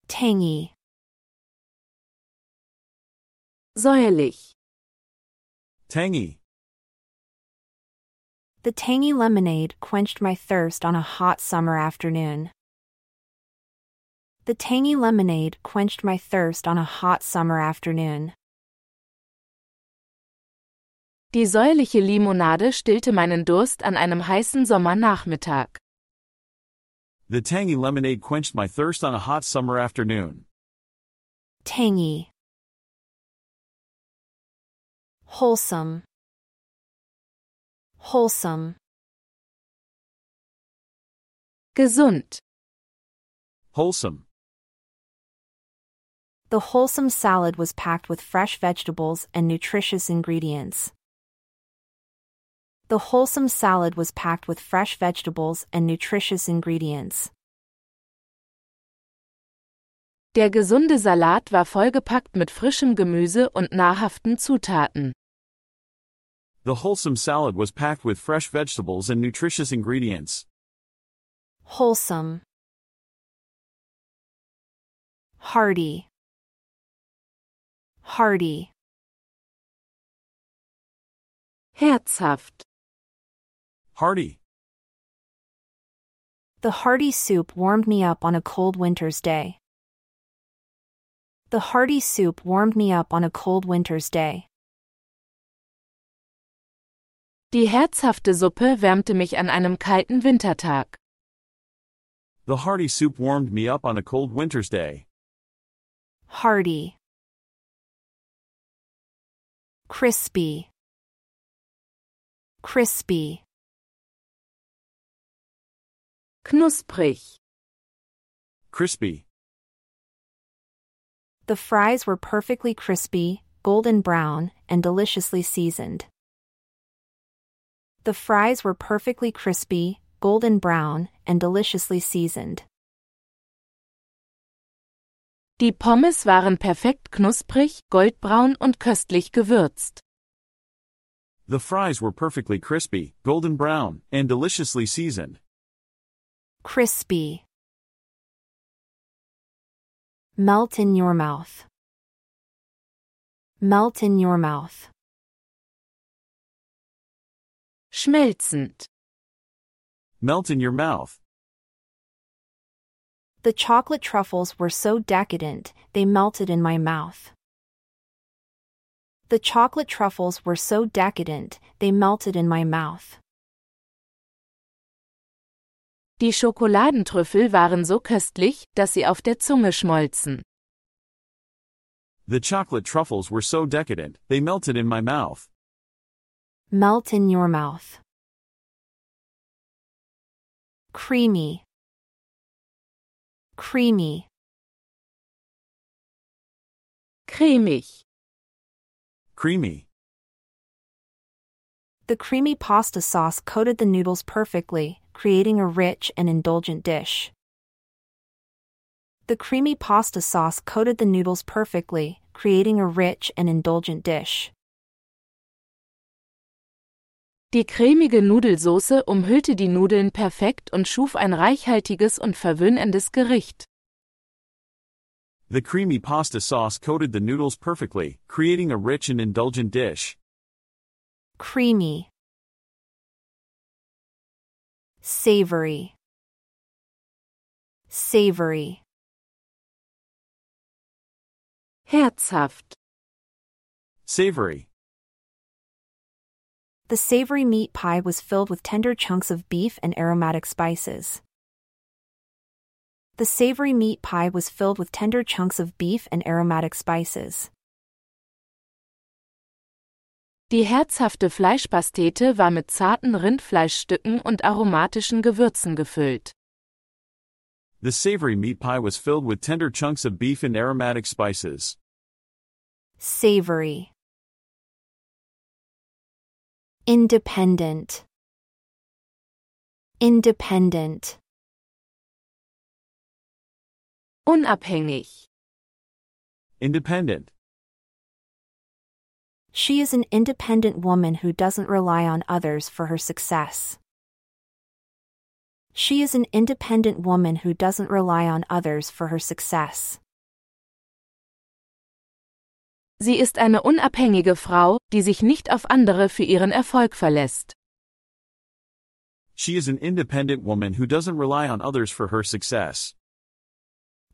Tangy. Säuerlich. Tangy. The tangy lemonade quenched my thirst on a hot summer afternoon. The tangy lemonade quenched my thirst on a hot summer afternoon. Die säuerliche Limonade stillte meinen Durst an einem heißen Sommernachmittag. The tangy lemonade quenched my thirst on a hot summer afternoon. Tangy. Wholesome. Wholesome. Gesund. Wholesome. The wholesome salad was packed with fresh vegetables and nutritious ingredients. The wholesome salad was packed with fresh vegetables and nutritious ingredients. Der gesunde Salat war vollgepackt mit frischem Gemüse und nahrhaften Zutaten. The wholesome salad was packed with fresh vegetables and nutritious ingredients. Wholesome. Hearty. Hearty. Herzhaft. Hearty. The hearty soup warmed me up on a cold winter's day. The hearty soup warmed me up on a cold winter's day. Die herzhafte Suppe wärmte mich an einem kalten Wintertag. The hearty soup warmed me up on a cold winter's day. Hearty. Crispy. Crispy. Knusprig. Crispy. The fries were perfectly crispy, golden brown, and deliciously seasoned. The fries were perfectly crispy, golden brown, and deliciously seasoned. Die Pommes waren perfekt knusprig, goldbraun und köstlich gewürzt. The fries were perfectly crispy, golden brown, and deliciously seasoned. Crispy. Melt in your mouth. Melt in your mouth. Schmelzend. Melt in your mouth. The chocolate truffles were so decadent, they melted in my mouth. The chocolate truffles were so decadent, they melted in my mouth. Die Schokoladentrüffel waren so köstlich, dass sie auf der Zunge schmolzen. The chocolate truffles were so decadent, they melted in my mouth. Melt in your mouth. Creamy. Creamy. Cremig. Creamy. The creamy pasta sauce coated the noodles perfectly, creating a rich and indulgent dish. The creamy pasta sauce coated the noodles perfectly, creating a rich and indulgent dish. Die cremige Nudelsauce umhüllte die Nudeln perfekt und schuf ein reichhaltiges und verwöhnendes Gericht. The creamy pasta sauce coated the noodles perfectly, creating a rich and indulgent dish. Creamy. Savory. Savory. Herzhaft. Savory. The savory meat pie was filled with tender chunks of beef and aromatic spices. The savory meat pie was filled with tender chunks of beef and aromatic spices. Die herzhafte Fleischpastete war mit zarten Rindfleischstücken und aromatischen Gewürzen gefüllt. The savory meat pie was filled with tender chunks of beef and aromatic spices. Savory. Independent. Independent. Unabhängig. Independent. She is an independent woman who doesn't rely on others for her success. She is an independent woman who doesn't rely on others for her success. Sie ist eine unabhängige Frau, die sich nicht auf andere für ihren Erfolg verlässt. She is an independent woman who doesn't rely on others for her success.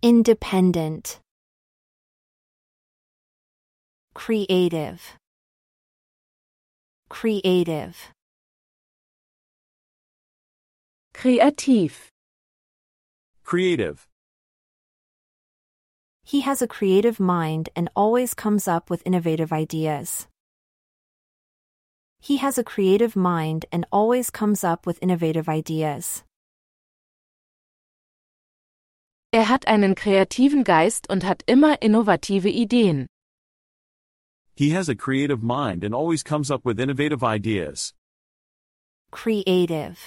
Independent. Creative. Creative. Kreativ. Creative. He has a creative mind and always comes up with innovative ideas. He has a creative mind and always comes up with innovative ideas. Er hat einen kreativen Geist und hat immer innovative Ideen. He has a creative mind and always comes up with innovative ideas. Creative.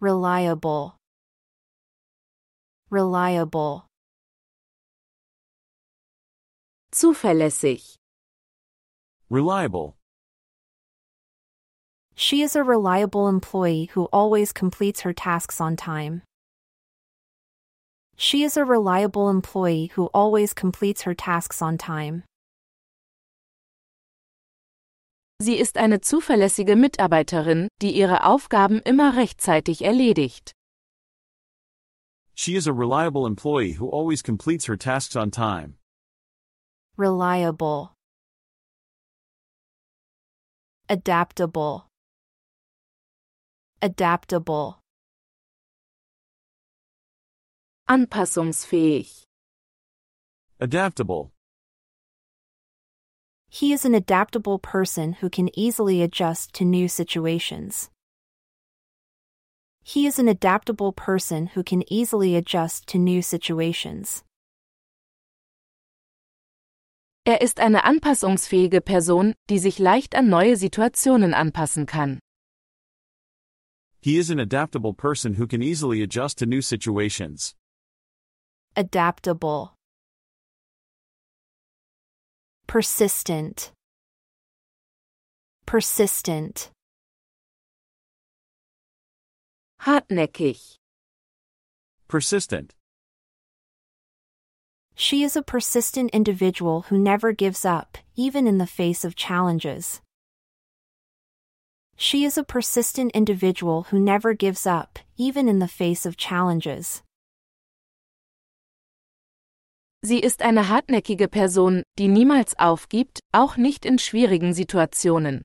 Reliable. Reliable. Zuverlässig. Reliable. She is a reliable employee who always completes her tasks on time. She is a reliable employee who always completes her tasks on time. Sie ist eine zuverlässige Mitarbeiterin, die ihre Aufgaben immer rechtzeitig erledigt. She is a reliable employee who always completes her tasks on time. Reliable. Adaptable. Adaptable. Anpassungsfähig. Adaptable. He is an adaptable person who can easily adjust to new situations. He is an adaptable person who can easily adjust to new situations. Er ist eine anpassungsfähige Person, die sich leicht an neue Situationen anpassen kann. He is an adaptable person who can easily adjust to new situations. Adaptable. Persistent. Persistent. Hartnäckig. Persistent. She is a persistent individual who never gives up, even in the face of challenges. She is a persistent individual who never gives up, even in the face of challenges. Sie ist eine hartnäckige Person, die niemals aufgibt, auch nicht in schwierigen Situationen.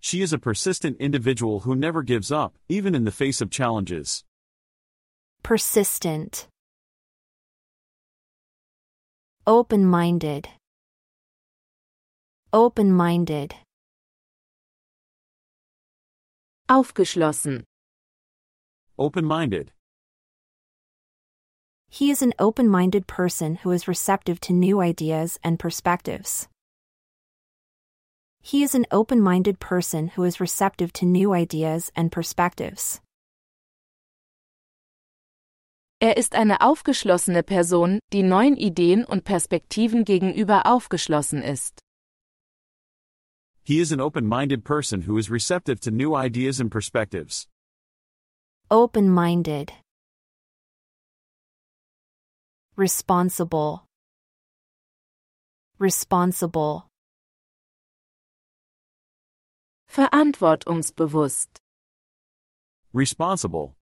She is a persistent individual who never gives up, even in the face of challenges. Persistent. Open minded. Open minded. Aufgeschlossen. Open minded. He is an open minded person who is receptive to new ideas and perspectives. He is an open minded person who is receptive to new ideas and perspectives. Er ist eine aufgeschlossene Person, die neuen Ideen und Perspektiven gegenüber aufgeschlossen ist. He is an open minded person who is receptive to new ideas and perspectives. Open minded. Responsible. Responsible. Verantwortungsbewusst. Responsible.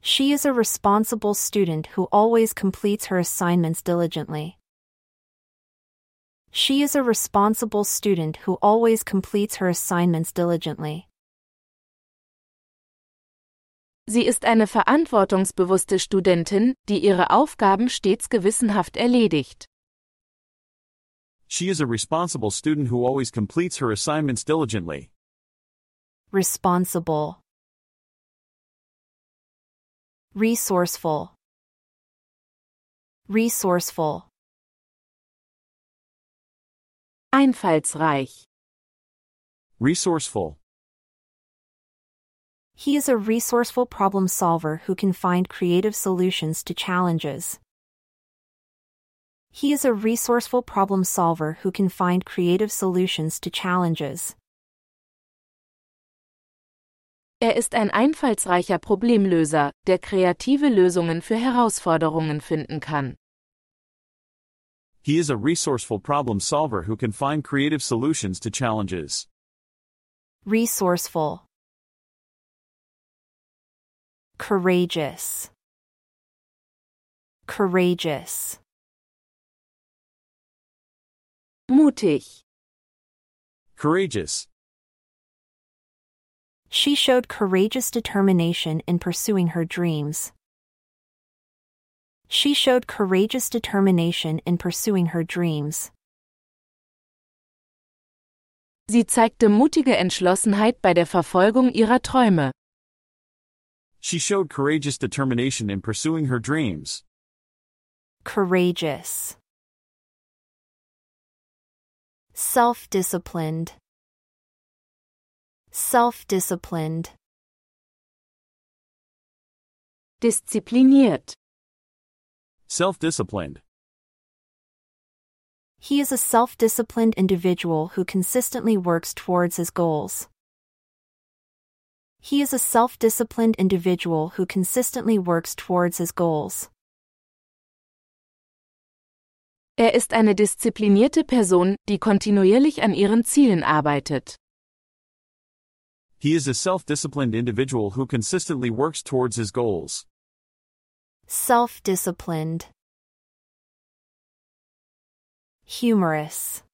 She is a responsible student who always completes her assignments diligently. She is a responsible student who always completes her assignments diligently. Sie ist eine verantwortungsbewusste Studentin, die ihre Aufgaben stets gewissenhaft erledigt. She is a responsible student who always completes her assignments diligently. Responsible. Resourceful. Resourceful. Einfallsreich. Resourceful. He is a resourceful problem solver who can find creative solutions to challenges. He is a resourceful problem solver who can find creative solutions to challenges. Er ist ein einfallsreicher Problemlöser, der kreative Lösungen für Herausforderungen finden kann. He is a resourceful problem solver who can find creative solutions to challenges. Resourceful. Courageous. Courageous. Mutig. Courageous. She showed courageous determination in pursuing her dreams. She showed courageous determination in pursuing her dreams. Sie zeigte mutige Entschlossenheit bei der Verfolgung ihrer Träume. She showed courageous determination in pursuing her dreams. Courageous. Self disciplined. Self disciplined. Diszipliniert. Self disciplined. He is a self disciplined individual who consistently works towards his goals. He is a self disciplined individual who consistently works towards his goals. Er ist eine disziplinierte Person, die kontinuierlich an ihren Zielen arbeitet. He is a self disciplined individual who consistently works towards his goals. Self disciplined. Humorous.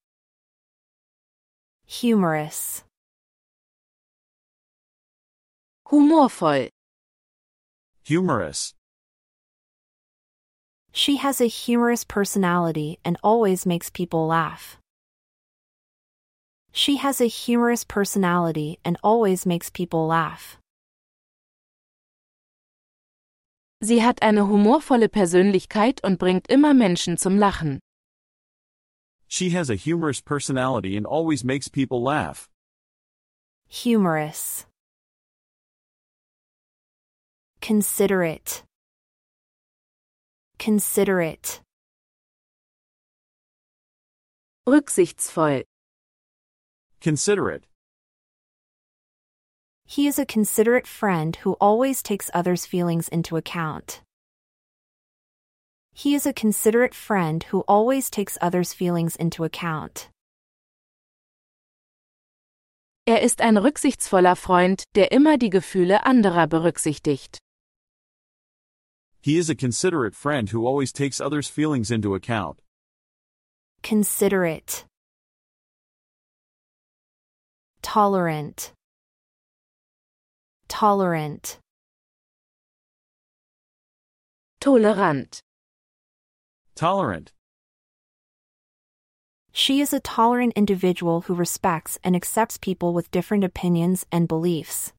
Humorous. Humorvoll. Humorous. She has a humorous personality and always makes people laugh. She has a humorous personality and always makes people laugh. Sie hat eine humorvolle Persönlichkeit und bringt immer Menschen zum Lachen. She has a humorous personality and always makes people laugh. Humorous. Considerate. Considerate. Rücksichtsvoll. Considerate. He is a considerate friend who always takes others' feelings into account. He is a considerate friend who always takes others' feelings into account. Er ist ein rücksichtsvoller Freund, der immer die Gefühle anderer berücksichtigt. He is a considerate friend who always takes others' feelings into account. Considerate. Tolerant. Tolerant. Tolerant. Tolerant. She is a tolerant individual who respects and accepts people with different opinions and beliefs.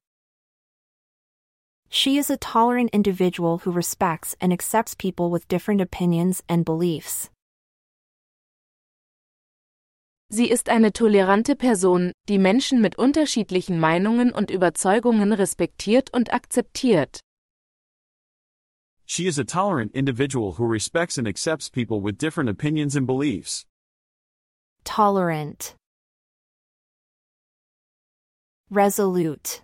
She is a tolerant individual who respects and accepts people with different opinions and beliefs. Sie ist eine tolerante Person, die Menschen mit unterschiedlichen Meinungen und Überzeugungen respektiert und akzeptiert. She is a tolerant individual who respects and accepts people with different opinions and beliefs. Tolerant. Resolute.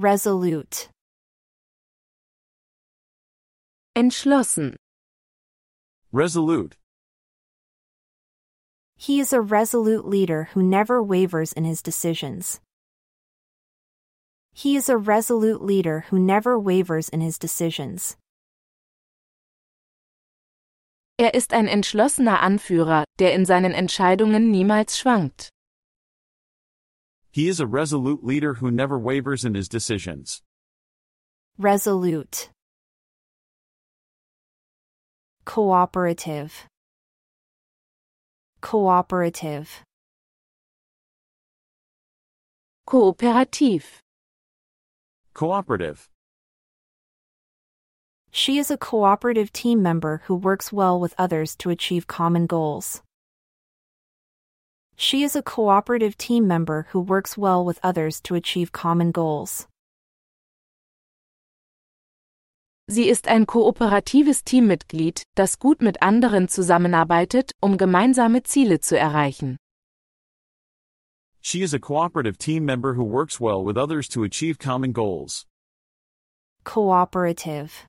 Resolute. Entschlossen. Resolute. He is a resolute leader who never wavers in his decisions. He is a resolute leader who never wavers in his decisions. Er ist ein entschlossener Anführer, der in seinen Entscheidungen niemals schwankt. He is a resolute leader who never wavers in his decisions. Resolute. Cooperative. Cooperative. Kooperativ. Cooperative. She is a cooperative team member who works well with others to achieve common goals. She is a cooperative team member who works well with others to achieve common goals. Sie ist ein kooperatives Teammitglied, das gut mit anderen zusammenarbeitet, um gemeinsame Ziele zu erreichen. She is a cooperative team member who works well with others to achieve common goals. Cooperative.